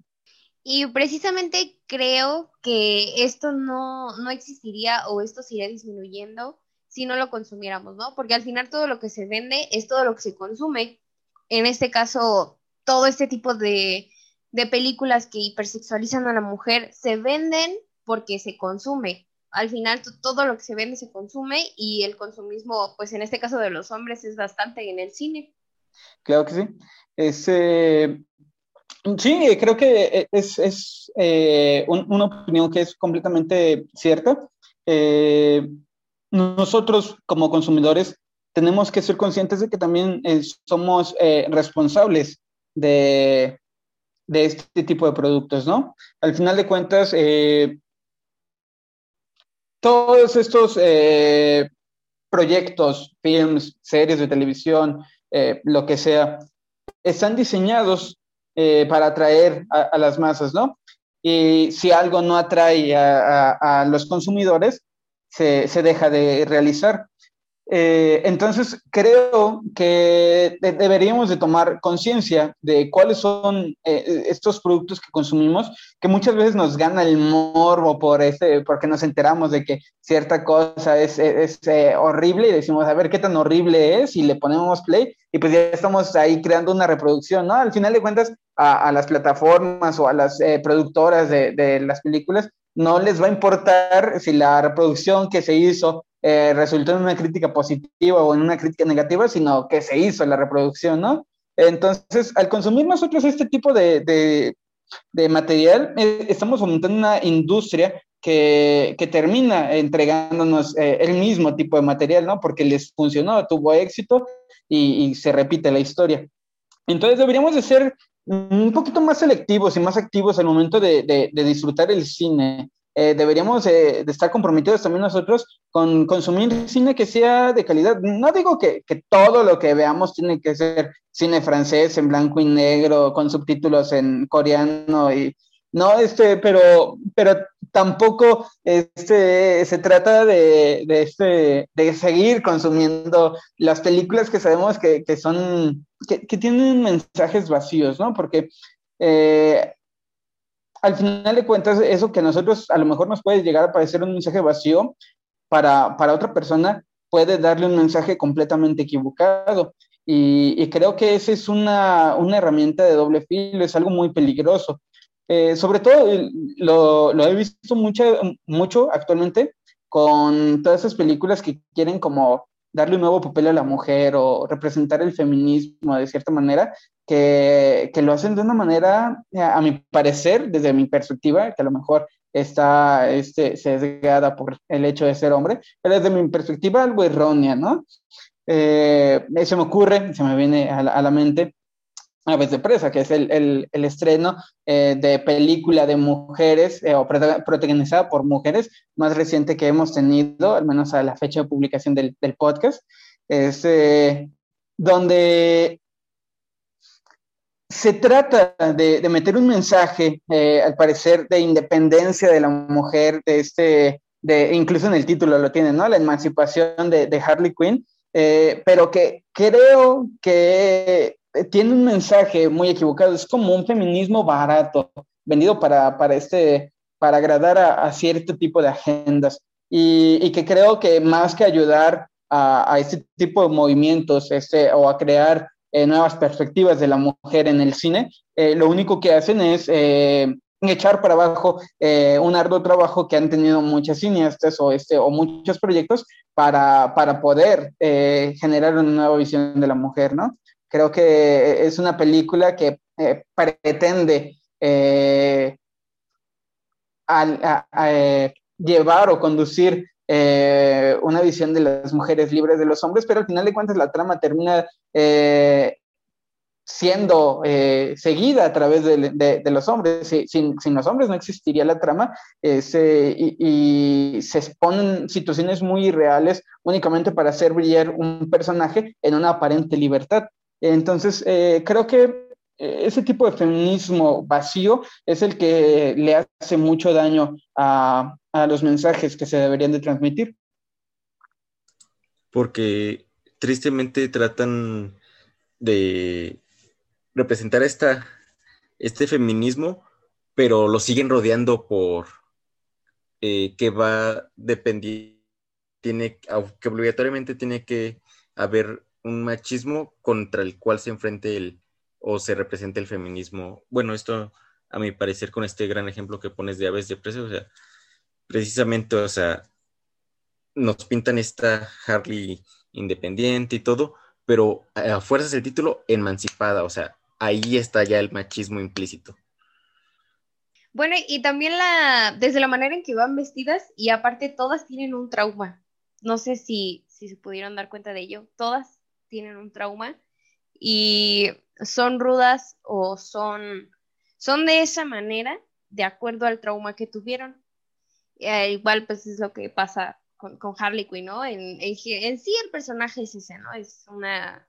Y precisamente creo que esto no, no existiría o esto se iría disminuyendo si no lo consumiéramos, ¿no? Porque al final todo lo que se vende es todo lo que se consume. En este caso, todo este tipo de, de películas que hipersexualizan a la mujer se venden porque se consume. Al final todo lo que se vende se consume y el consumismo, pues en este caso de los hombres, es bastante en el cine.
Claro que sí. Ese, Sí, creo que es, eh, una opinión que es completamente cierta. Eh, nosotros como consumidores tenemos que ser conscientes de que también eh, somos responsables de, de, este tipo de productos, ¿no? Al final de cuentas, todos estos proyectos, films, series de televisión, lo que sea, están diseñados eh, para atraer a, las masas, ¿no? Y si algo no atrae a, los consumidores, se, se, deja de realizar. Eh, entonces, creo que deberíamos de tomar conciencia de cuáles son eh, estos productos que consumimos, que muchas veces nos gana el morbo por ese, porque nos enteramos de que cierta cosa es, es, es horrible y decimos, a ver qué tan horrible es y le ponemos play y pues ya estamos ahí creando una reproducción, ¿no? Al final de cuentas, a, las plataformas o a las eh, productoras de, de, las películas no les va a importar si la reproducción que se hizo eh, resultó en una crítica positiva o en una crítica negativa, sino que se hizo la reproducción, ¿no? Entonces, al consumir nosotros este tipo de, de, de material, eh, estamos fomentando una industria que, que, termina entregándonos el mismo tipo de material, ¿no? Porque les funcionó, tuvo éxito y, se repite la historia. Entonces deberíamos de ser un poquito más selectivos y más activos al momento de, de, disfrutar el cine. Eh, deberíamos de estar comprometidos también nosotros con consumir cine que sea de calidad. No digo que, que, todo lo que veamos tiene que ser cine francés en blanco y negro, con subtítulos en coreano y, no, este, pero, pero tampoco este, se trata de, de, este, de seguir consumiendo las películas que sabemos que, que son, que, que, tienen mensajes vacíos, ¿no? Porque eh, al final de cuentas, eso que a nosotros a lo mejor nos puede llegar a parecer un mensaje vacío, para, para otra persona puede darle un mensaje completamente equivocado. Y, creo que esa es una, una, herramienta de doble filo, es algo muy peligroso. Eh, sobre todo lo, lo, he visto mucho, mucho actualmente con todas esas películas que quieren como darle un nuevo papel a la mujer o representar el feminismo de cierta manera, que, que lo hacen de una manera, a mi parecer, desde mi perspectiva, que a lo mejor está este, sesgada por el hecho de ser hombre, pero desde mi perspectiva algo errónea, ¿no? Eh, se me ocurre, se me viene a la, a la mente Aves de Presa, que es el, el, estreno eh, de película de mujeres eh, o protagonizada por mujeres más reciente que hemos tenido, al menos a la fecha de publicación del, del podcast, es eh, donde se trata de, de meter un mensaje, al parecer, de independencia de la mujer, de este, de, incluso en el título lo tiene, ¿no? La emancipación de, de Harley Quinn, pero que creo que tiene un mensaje muy equivocado, es como un feminismo barato, vendido para, para, este, para agradar a, cierto tipo de agendas y, que creo que más que ayudar a, este tipo de movimientos este, o a crear eh, nuevas perspectivas de la mujer en el cine, eh, lo único que hacen es echar para abajo un arduo trabajo que han tenido muchas cineastas o, este, o muchos proyectos para, para poder generar una nueva visión de la mujer, ¿no? Creo que es una película que eh, pretende eh, eh, llevar o conducir una visión de las mujeres libres de los hombres, pero al final de cuentas la trama termina siendo seguida a través de, los hombres. Sin, los hombres no existiría la trama y, y, se exponen situaciones muy irreales únicamente para hacer brillar un personaje en una aparente libertad. Entonces, eh, creo que eh, ese tipo de feminismo vacío es el que le hace mucho daño a, los mensajes que se deberían de transmitir.
Porque tristemente tratan de representar esta, este feminismo, pero lo siguen rodeando por eh, que va dependiendo, tiene, que obligatoriamente tiene que haber un machismo contra el cual se enfrente el o se represente el feminismo. Bueno, esto a mi parecer con este gran ejemplo que pones de aves de precio, o sea, precisamente, o sea, nos pintan esta Harley independiente y todo, pero a fuerzas el título emancipada, o sea, ahí está ya el machismo implícito.
Bueno, y también la, desde la manera en que van vestidas, y aparte todas tienen un trauma. No sé si, si se pudieron dar cuenta de ello. Todas tienen un trauma y son rudas o son, son de esa manera de acuerdo al trauma que tuvieron. Eh, igual pues es lo que pasa con, Harley Quinn, ¿no? En, en, sí el personaje es ese, ¿no? Es una,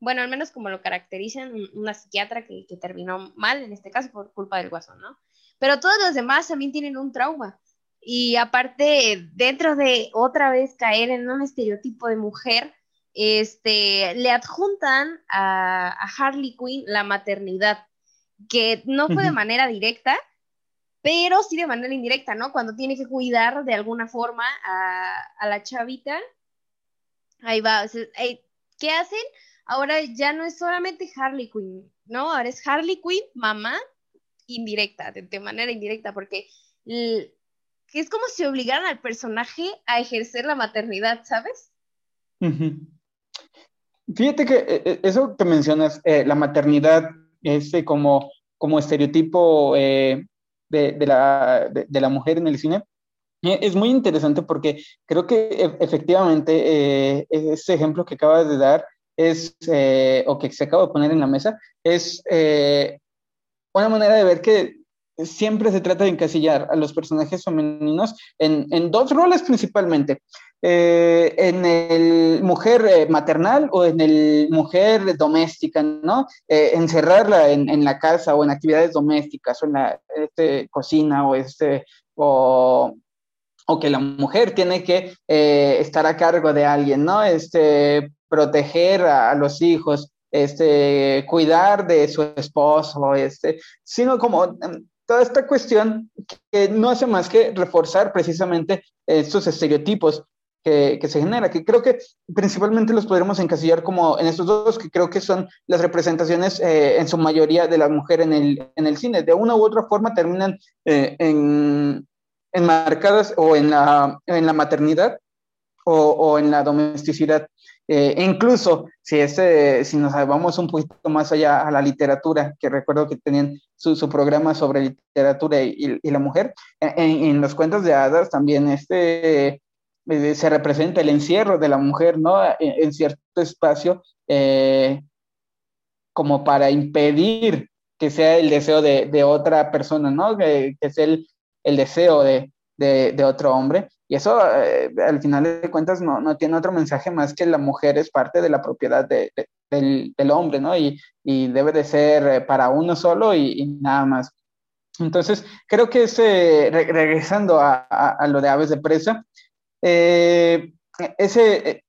bueno, al menos como lo caracterizan, una psiquiatra que, que terminó mal, en este caso por culpa del guasón, ¿no? Pero todos los demás también tienen un trauma. Y aparte, dentro de otra vez caer en un estereotipo de mujer, este, le adjuntan a, Harley Quinn la maternidad, que no fue de manera directa, pero sí de manera indirecta, ¿no? Cuando tiene que cuidar de alguna forma a, la chavita, ahí va, ¿qué hacen? Ahora ya no es solamente Harley Quinn, ¿no? Ahora es Harley Quinn, mamá, indirecta, de, manera indirecta, porque es como si obligaran al personaje a ejercer la maternidad, ¿sabes?
Fíjate que eh, eh, eso que mencionas, eh, la maternidad, ese como, como estereotipo de, la, de, la, mujer en el cine, es muy interesante porque creo que e, efectivamente ese ejemplo que acabas de dar es, o que se acaba de poner en la mesa, es una manera de ver que siempre se trata de encasillar a los personajes femeninos en, en dos roles principalmente. Eh, en el mujer eh, maternal o en el mujer doméstica, ¿no? Eh, encerrarla en, en, la casa o en actividades domésticas o en la este, cocina o, este, o, o, que la mujer tiene que estar a cargo de alguien, ¿no? Este, proteger a, los hijos, este, cuidar de su esposo, este, sino como toda esta cuestión que no hace más que reforzar precisamente estos estereotipos que, se genera, que creo que principalmente los podremos encasillar como en estos dos, que creo que son las representaciones eh, en su mayoría de la mujer en el, en el cine. De una u otra forma terminan eh, en, enmarcadas o en la, en la maternidad o, o en la domesticidad. Eh, incluso si, este, si nos vamos un poquito más allá a la literatura, que recuerdo que tenían su, su programa sobre literatura y, y la mujer, en, en, los cuentos de hadas también este, eh, se representa el encierro de la mujer, ¿no? En, cierto espacio, eh, como para impedir que sea el deseo de, de otra persona, ¿no? Que, que sea el, el deseo de, de, otro hombre. Y eso, eh, al final de cuentas, no, no, tiene otro mensaje más que la mujer es parte de la propiedad de, del, del, hombre, ¿no? Y, y, debe de ser eh, para uno solo y, nada más. Entonces, creo que ese, regresando a, a, lo de aves de presa, eh, ese,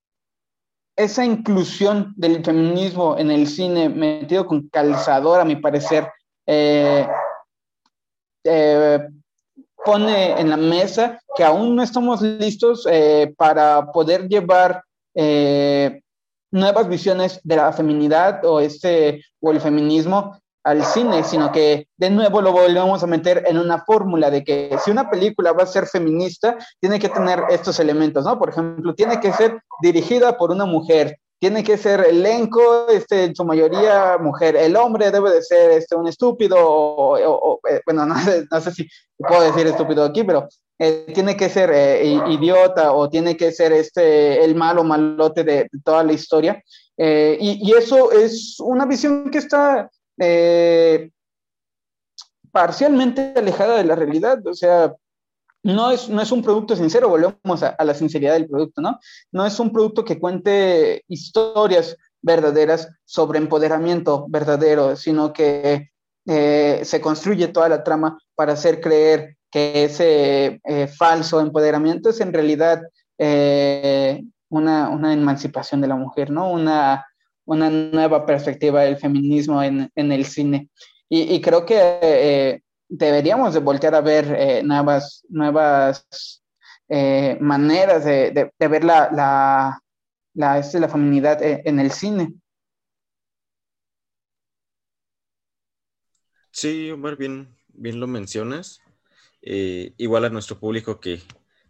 esa inclusión del feminismo en el cine metido con calzador, a mi parecer, eh, pone en la mesa que aún no estamos listos eh, para poder llevar eh, nuevas visiones de la feminidad o, este, o el feminismo al cine, sino que de nuevo lo volvemos a meter en una fórmula de que si una película va a ser feminista, tiene que tener estos elementos, ¿no? Por ejemplo, tiene que ser dirigida por una mujer, tiene que ser elenco, este, en su mayoría mujer. El hombre debe de ser este, un estúpido, o, eh, bueno, <laughs> no, sé si puedo decir estúpido aquí, pero eh, tiene que ser eh, idiota o tiene que ser este, el malo malote de, toda la historia. Y, eso es una visión que está parcialmente alejada de la realidad. O sea, no es, no es un producto sincero, volvemos a, la sinceridad del producto, ¿no? No es un producto que cuente historias verdaderas sobre empoderamiento verdadero, sino que eh, se construye toda la trama para hacer creer que ese eh, falso empoderamiento es en realidad eh, una, una, emancipación de la mujer, ¿no? Una, una nueva perspectiva del feminismo en, en el cine. Y, creo que deberíamos de voltear a ver eh, nuevas, nuevas eh, maneras de, de, de, ver la, la, la, este, la feminidad eh, en el cine.
Sí, Omar, bien, bien lo mencionas. Eh, igual a nuestro público que,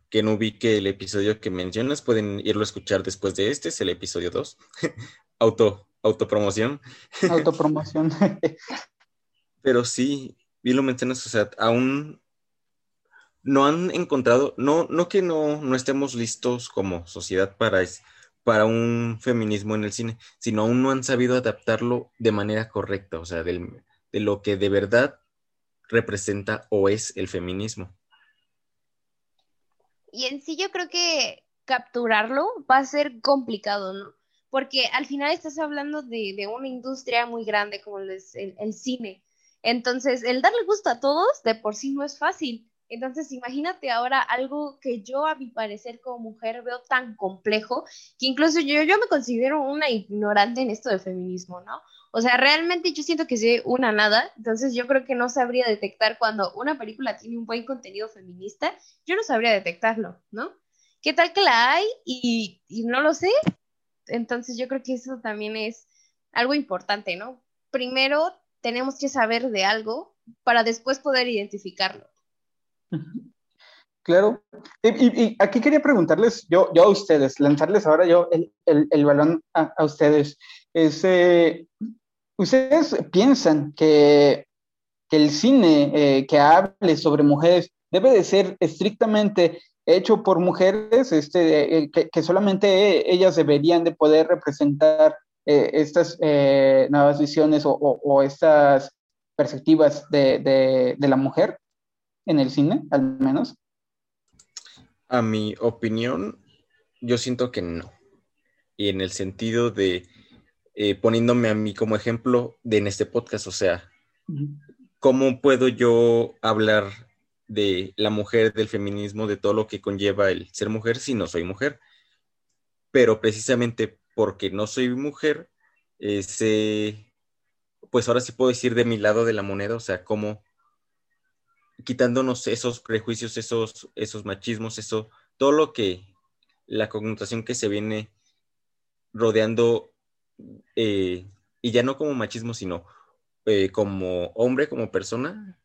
que no ubique el episodio que mencionas, pueden irlo a escuchar después de este, es el episodio 2. <laughs> Auto, autopromoción.
Autopromoción. <laughs>
Pero sí, bien lo mencionas, o sea, aún no han encontrado, no, no que no, no estemos listos como sociedad para, para un feminismo en el cine, sino aún no han sabido adaptarlo de manera correcta, o sea, del, de lo que de verdad representa o es el feminismo.
Y en sí yo creo que capturarlo va a ser complicado, ¿no? Porque al final estás hablando de, de una industria muy grande como es el, el cine entonces, el darle gusto a todos de por sí no es fácil. Entonces, imagínate ahora algo que yo a mi parecer como mujer veo tan complejo, que incluso yo, yo me considero una ignorante en esto del feminismo, ¿no? O sea, realmente yo siento que sé una nada, entonces yo creo que no sabría detectar cuando una película tiene un buen contenido feminista, yo no sabría detectarlo, ¿no? ¿Qué tal que la hay y, y no lo sé? Entonces yo creo que eso también es algo importante, ¿no? Primero tenemos que saber de algo para después poder identificarlo. <laughs>
Claro. Y, aquí quería preguntarles, yo, yo a ustedes, lanzarles ahora yo el, el, balón a, ustedes. Es, eh, ¿Ustedes piensan que, que el cine eh, que hable sobre mujeres debe de ser estrictamente hecho por mujeres, este, eh, que, que, solamente ellas deberían de poder representar eh, estas eh, nuevas visiones o, o, o, estas perspectivas de, de, de, la mujer en el cine, al menos?
A mi opinión, yo siento que no. Y en el sentido de eh, poniéndome a mí como ejemplo de en este podcast, o sea, uh -huh. ¿cómo puedo yo hablar de la mujer, del feminismo, de todo lo que conlleva el ser mujer si no soy mujer? Pero precisamente porque no soy mujer, ese, pues ahora sí puedo decir de mi lado de la moneda, o sea, cómo, quitándonos esos prejuicios, esos, esos machismos, eso, todo lo que, la connotación que se viene rodeando, eh, y ya no como machismo, sino eh, como hombre, como persona,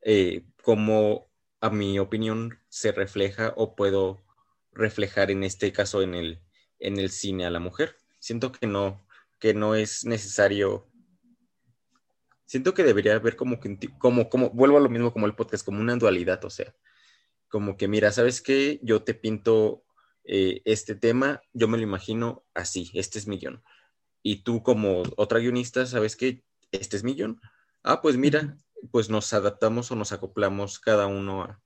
eh, como a mi opinión se refleja o puedo reflejar en este caso en el, en el cine a la mujer. Siento que no, que no es necesario. Siento que debería haber como que, como, como, vuelvo a lo mismo como el podcast, como una dualidad, o sea, como que mira, ¿sabes qué? Yo te pinto eh, este tema, yo me lo imagino así, este es mi guion. Y tú como otra guionista, ¿sabes qué? Este es mi guion. Ah, pues mira, pues nos adaptamos o nos acoplamos cada uno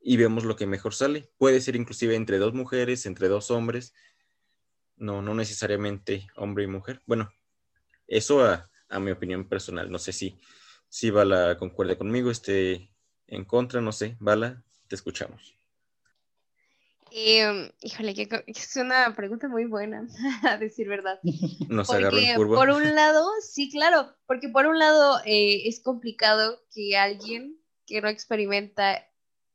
y vemos lo que mejor sale. Puede ser inclusive entre dos mujeres, entre dos hombres, no, no necesariamente hombre y mujer. Bueno, eso a, mi opinión personal. No sé si, si Bala concuerda conmigo, esté en contra, no sé. Bala, te escuchamos.
Em, híjole, que es una pregunta muy buena, <laughs> a decir verdad. <laughs>
Nos porque, curva.
Por un lado, <laughs> sí, claro, porque por un lado eh, es complicado que alguien que no experimenta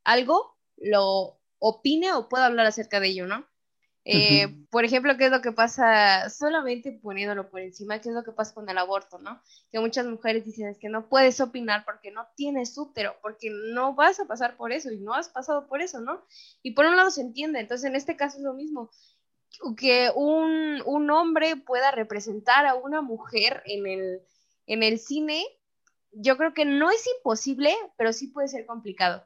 algo lo opine o pueda hablar acerca de ello, ¿no? Eh, por ejemplo, ¿qué es lo que pasa, solamente poniéndolo por encima, qué es lo que pasa con el aborto, ¿no? Que muchas mujeres dicen es que no puedes opinar porque no tienes útero, porque no vas a pasar por eso y no has pasado por eso, ¿no? Y por un lado se entiende, entonces en este caso es lo mismo, que un, un hombre pueda representar a una mujer en el, en el cine, yo creo que no es imposible, pero sí puede ser complicado.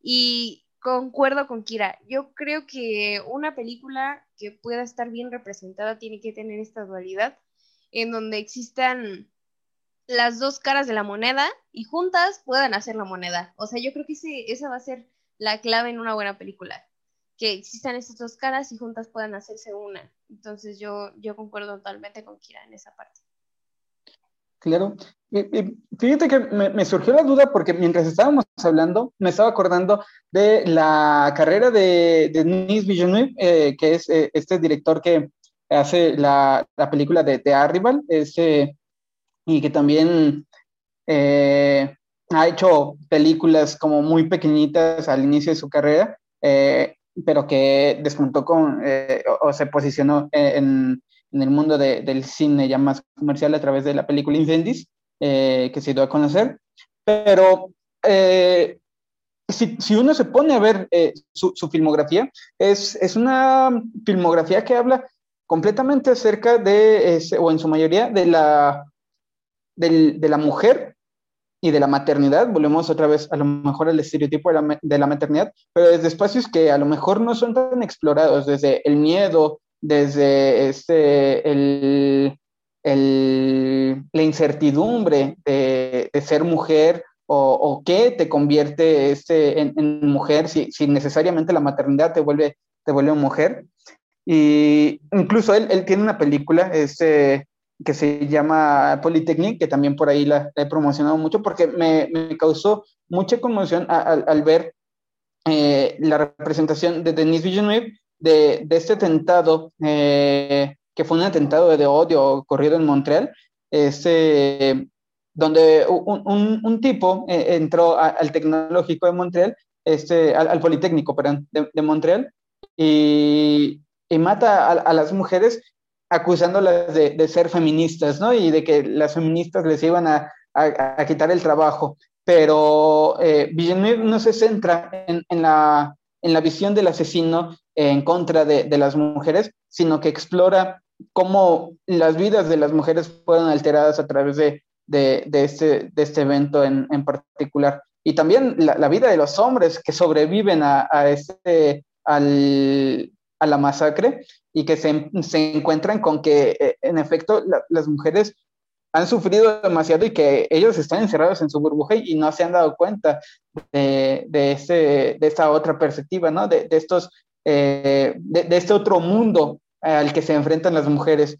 Y, Concuerdo con Kira. Yo creo que una película que pueda estar bien representada tiene que tener esta dualidad en donde existan las dos caras de la moneda y juntas puedan hacer la moneda. O sea, yo creo que esa va a ser la clave en una buena película. Que existan estas dos caras y juntas puedan hacerse una. Entonces yo, yo concuerdo totalmente con Kira en esa parte.
Claro. Fíjate que me, surgió la duda porque mientras estábamos hablando, me estaba acordando de la carrera de, Denis Villeneuve, eh, que es eh, este director que hace la, película de, de Arrival, este, y que también eh, ha hecho películas como muy pequeñitas al inicio de su carrera, pero que despuntó con, o, se posicionó en, en el mundo del cine ya más comercial a través de la película Incendies, eh, que se dio a conocer. Pero eh, si, si, uno se pone a ver eh, su, su, filmografía, es, es, una filmografía que habla completamente acerca de, o en su mayoría, de la, de la mujer y de la maternidad. Volvemos otra vez a lo mejor al estereotipo de la, de la maternidad, pero desde espacios que a lo mejor no son tan explorados, desde el miedo, desde este, el, la incertidumbre de, ser mujer o, qué te convierte este, en, mujer si, si, necesariamente la maternidad te vuelve, te vuelve mujer. Y incluso él, él tiene una película este, que se llama Polytechnic, que también por ahí la, he promocionado mucho porque me, me causó mucha conmoción al, al ver eh, la representación de Denis Villeneuve de, este atentado, eh, que fue un atentado de odio ocurrido en Montreal, este, donde un, tipo eh, entró al tecnológico de Montreal, este, al, Politécnico, perdón, de, Montreal, y, mata a, las mujeres acusándolas de, ser feministas, ¿no? Y de que las feministas les iban a, quitar el trabajo. Pero eh, Villeneuve no se centra en, la, en la visión del asesino en contra de, las mujeres, sino que explora cómo las vidas de las mujeres fueron alteradas a través de, este, de este, evento en, particular. Y también la, vida de los hombres que sobreviven a, este, al, a la masacre y que se, encuentran con que, eh, en efecto, las mujeres han sufrido demasiado y que ellos están encerrados en su burbuja y no se han dado cuenta de, de, este, de esta otra perspectiva, ¿no? De, de estos, eh, de, este otro mundo al que se enfrentan las mujeres.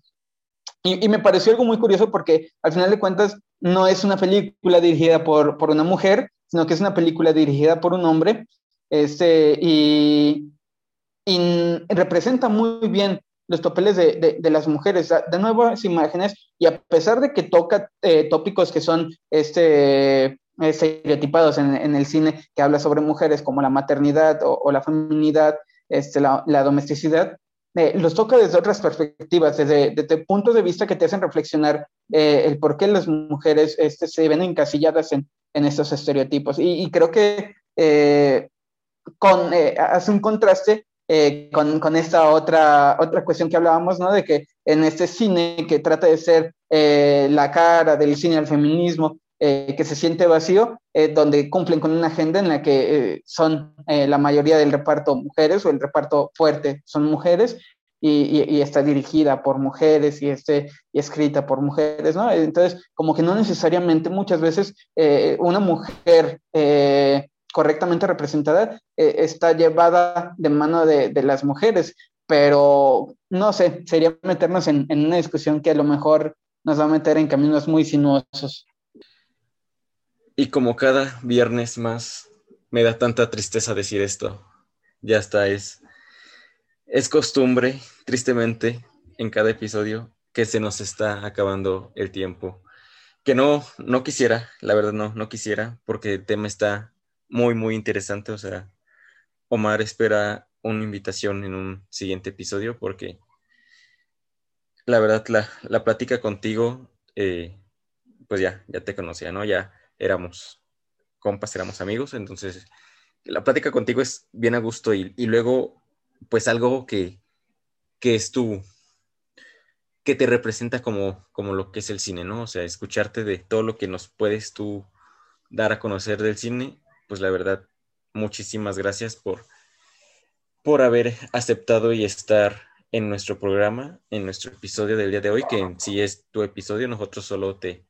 Y, me pareció algo muy curioso porque al final de cuentas no es una película dirigida por, por una mujer, sino que es una película dirigida por un hombre este, y, representa muy bien los papeles de, de, las mujeres, de nuevas imágenes, y a pesar de que toca eh, tópicos que son este, estereotipados en, el cine que habla sobre mujeres como la maternidad o, la feminidad, este, la, domesticidad, eh, los toca desde otras perspectivas, desde, desde puntos de vista que te hacen reflexionar eh, el por qué las mujeres este, se ven encasilladas en, en estos estereotipos. Y, creo que eh, hace un contraste con, con, esta otra, otra cuestión que hablábamos, ¿no? De que en este cine que trata de ser la cara del cine al feminismo, eh, que se siente vacío, eh, donde cumplen con una agenda en la que eh, son la mayoría del reparto mujeres o el reparto fuerte son mujeres y, está dirigida por mujeres y, este, y escrita por mujeres, ¿no? Entonces, como que no necesariamente muchas veces una mujer correctamente representada está llevada de mano de, de, las mujeres, pero no sé, sería meternos en, en una discusión que a lo mejor nos va a meter en caminos muy sinuosos.
Y como cada viernes más, me da tanta tristeza decir esto. Ya está, es, es costumbre, tristemente, en cada episodio, que se nos está acabando el tiempo. Que no, no quisiera, la verdad no, no quisiera, porque el tema está muy, muy interesante. O sea, Omar espera una invitación en un siguiente episodio, porque la verdad, la, la plática contigo, eh, pues ya, ya te conocía, ¿no? Ya éramos compas, éramos amigos, entonces la plática contigo es bien a gusto y, luego, pues algo que, que es tú, que te representa como, como lo que es el cine, ¿no? O sea, escucharte de todo lo que nos puedes tú dar a conocer del cine, pues la verdad, muchísimas gracias por, por haber aceptado y estar en nuestro programa, en nuestro episodio del día de hoy, que en sí es tu episodio, nosotros solo te,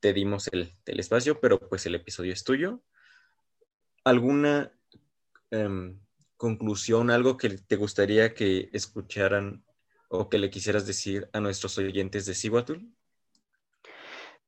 te dimos el, espacio, pero pues el episodio es tuyo. ¿Alguna em, conclusión, algo que te gustaría que escucharan o que le quisieras decir a nuestros oyentes de Cibatul?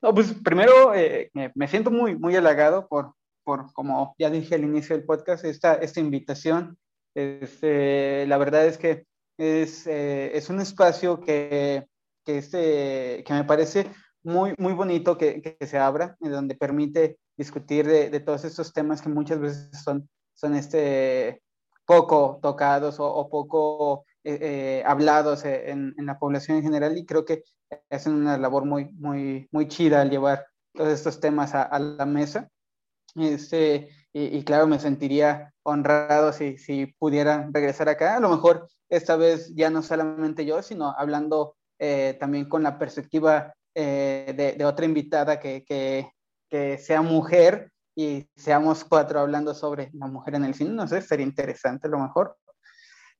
No, pues primero eh, me siento muy, muy halagado por, por, como ya dije al inicio del podcast, esta, esta invitación. Este, la verdad es que es, eh, es un espacio que, que, este, que me parece muy, muy bonito que, que se abra, en donde permite discutir de, de, todos estos temas que muchas veces son, son este, poco tocados o, poco eh, eh, hablados en, en, la población en general y creo que hacen una labor muy, muy, muy chida al llevar todos estos temas a, a la mesa. Este, y, claro, me sentiría honrado si, si pudiera regresar acá. A lo mejor esta vez ya no solamente yo, sino hablando eh, también con la perspectiva eh, de, otra invitada que, que, sea mujer y seamos cuatro hablando sobre la mujer en el cine, no sé, sería interesante a lo mejor.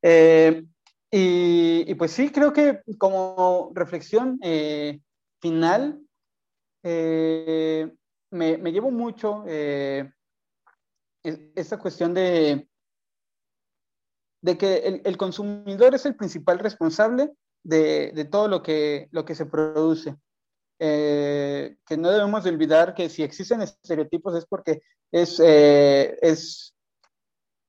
Eh, y, pues sí, creo que como reflexión eh, final, me, me, llevo mucho esta cuestión de, de que el, el, consumidor es el principal responsable de, de todo lo que, lo que se produce. Eh, que no debemos de olvidar que si existen estereotipos es porque es, eh, es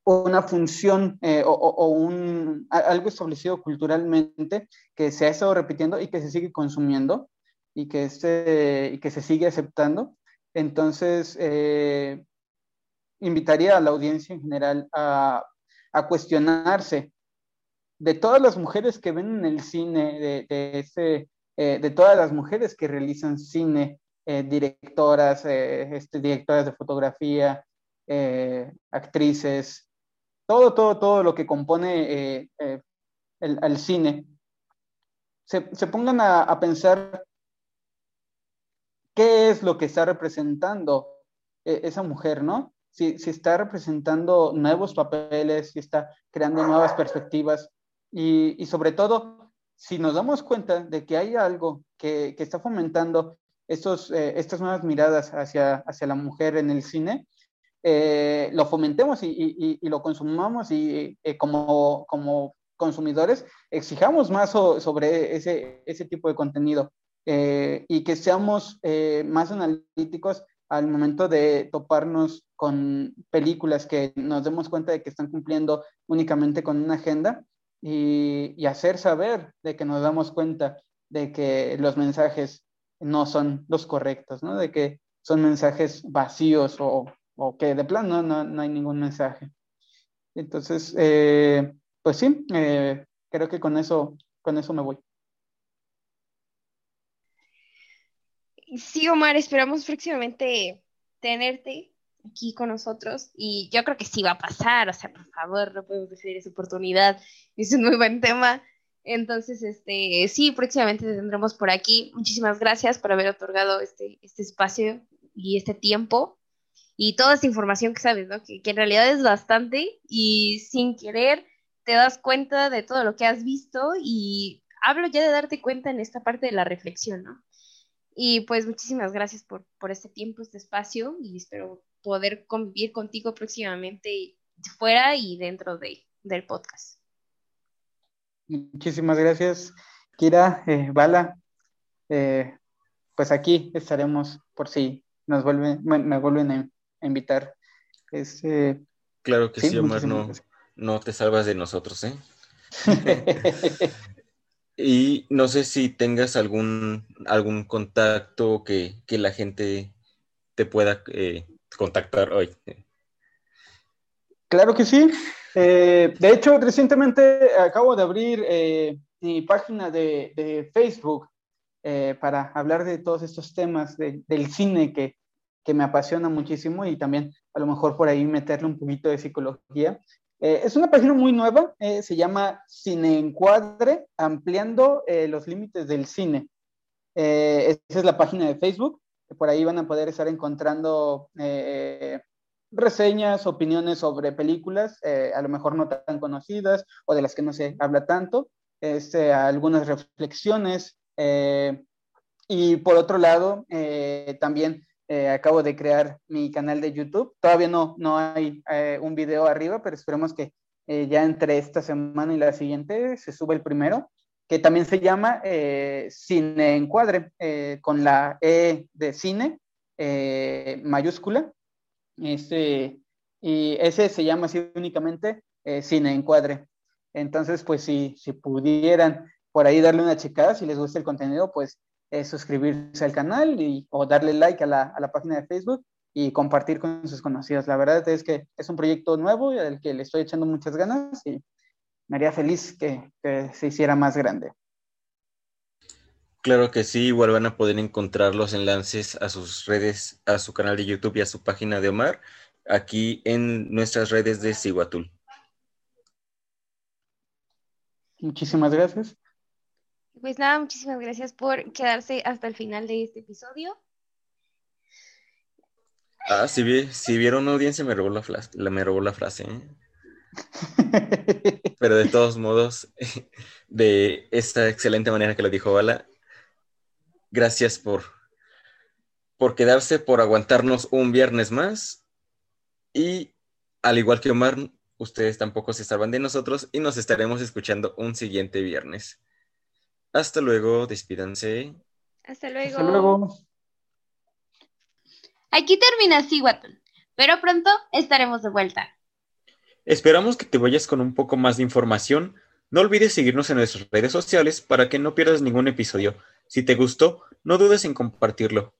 una función eh, o, un, algo establecido culturalmente que se ha estado repitiendo y que se sigue consumiendo y que, este, y que se sigue aceptando. Entonces, invitaría a la audiencia en general a, a, cuestionarse de todas las mujeres que ven en el cine, de, de ese eh, de todas las mujeres que realizan cine, eh, directoras, eh, este, directoras de fotografía, actrices, todo, todo, todo lo que compone el, al cine, se, pongan a, pensar qué es lo que está representando esa mujer, ¿no? Si, si, está representando nuevos papeles, si está creando nuevas perspectivas y, y sobre todo si nos damos cuenta de que hay algo que, que está fomentando estos, eh, estas nuevas miradas hacia, hacia la mujer en el cine, eh, lo fomentemos y, y, y, lo consumamos y eh, como, como consumidores exijamos más sobre ese, ese tipo de contenido y que seamos más analíticos al momento de toparnos con películas que nos demos cuenta de que están cumpliendo únicamente con una agenda y, hacer saber de que nos damos cuenta de que los mensajes no son los correctos, ¿no? De que son mensajes vacíos o, o que de plano no, no, hay ningún mensaje. Entonces, eh, pues sí, eh, creo que con eso, con eso me voy.
Sí, Omar, esperamos próximamente tenerte aquí con nosotros y yo creo que sí va a pasar, o sea, por favor, no podemos decir esa oportunidad, es un muy buen tema. Entonces, este, sí, próximamente te tendremos por aquí. Muchísimas gracias por haber otorgado este, este espacio y este tiempo y toda esta información que sabes, ¿no? Que, que en realidad es bastante y sin querer te das cuenta de todo lo que has visto y hablo ya de darte cuenta en esta parte de la reflexión, ¿no? Y pues muchísimas gracias por, por este tiempo, este espacio y espero poder convivir contigo próximamente fuera y dentro de, del podcast.
Muchísimas gracias, Kira, eh, Bala. Eh, pues aquí estaremos por si nos vuelven, me vuelven a, invitar.
Eh, claro que sí, Omar, no, no te salvas de nosotros, ¿eh? <laughs> <laughs> y no sé si tengas algún, algún contacto que, que la gente te pueda eh, contactar hoy.
Claro que sí. Eh, de hecho, recientemente acabo de abrir eh, mi página de, Facebook eh, para hablar de todos estos temas del cine que, que, me apasiona muchísimo y también a lo mejor por ahí meterle un poquito de psicología. es una página muy nueva, se llama Cine Encuadre, ampliando los límites del cine. esa es la página de Facebook. Por ahí van a poder estar encontrando reseñas, opiniones sobre películas, eh, a lo mejor no tan conocidas o de las que no se habla tanto, este, algunas reflexiones. Eh, y por otro lado, eh, también acabo de crear mi canal de YouTube. Todavía no, no hay un video arriba, pero esperemos que ya entre esta semana y la siguiente se sube el primero, que también se llama Cine Encuadre, con la E de cine mayúscula este, y ese se llama así únicamente eh, Cine Encuadre. Entonces, pues si, si pudieran por ahí darle una checada, si les gusta el contenido, pues eh, suscribirse al canal y, o darle like a la, a la, página de Facebook y compartir con sus conocidos. La verdad es que es un proyecto nuevo y al que le estoy echando muchas ganas y me haría feliz que, que se hiciera más grande.
Claro que sí, igual van a poder encontrar los enlaces a sus redes, a su canal de YouTube y a su página de Omar aquí en nuestras redes de Siguatul.
Muchísimas gracias.
Pues nada, muchísimas gracias por quedarse hasta el final de este episodio.
Ah, si, si vieron audiencia, me robó la, me robó la frase. ¿eh? Pero de todos modos, <laughs> de esta excelente manera que lo dijo Bala, Gracias por, por quedarse, por aguantarnos un viernes más. Y al igual que Omar, ustedes tampoco se salvan de nosotros y nos estaremos escuchando un siguiente viernes. Hasta luego, despídanse.
Hasta luego.
Hasta luego.
Aquí termina Siguatón, pero pronto estaremos de vuelta.
Esperamos que te vayas con un poco más de información. No olvides seguirnos en nuestras redes sociales para que no pierdas ningún episodio. Si te gustó, no dudes en compartirlo.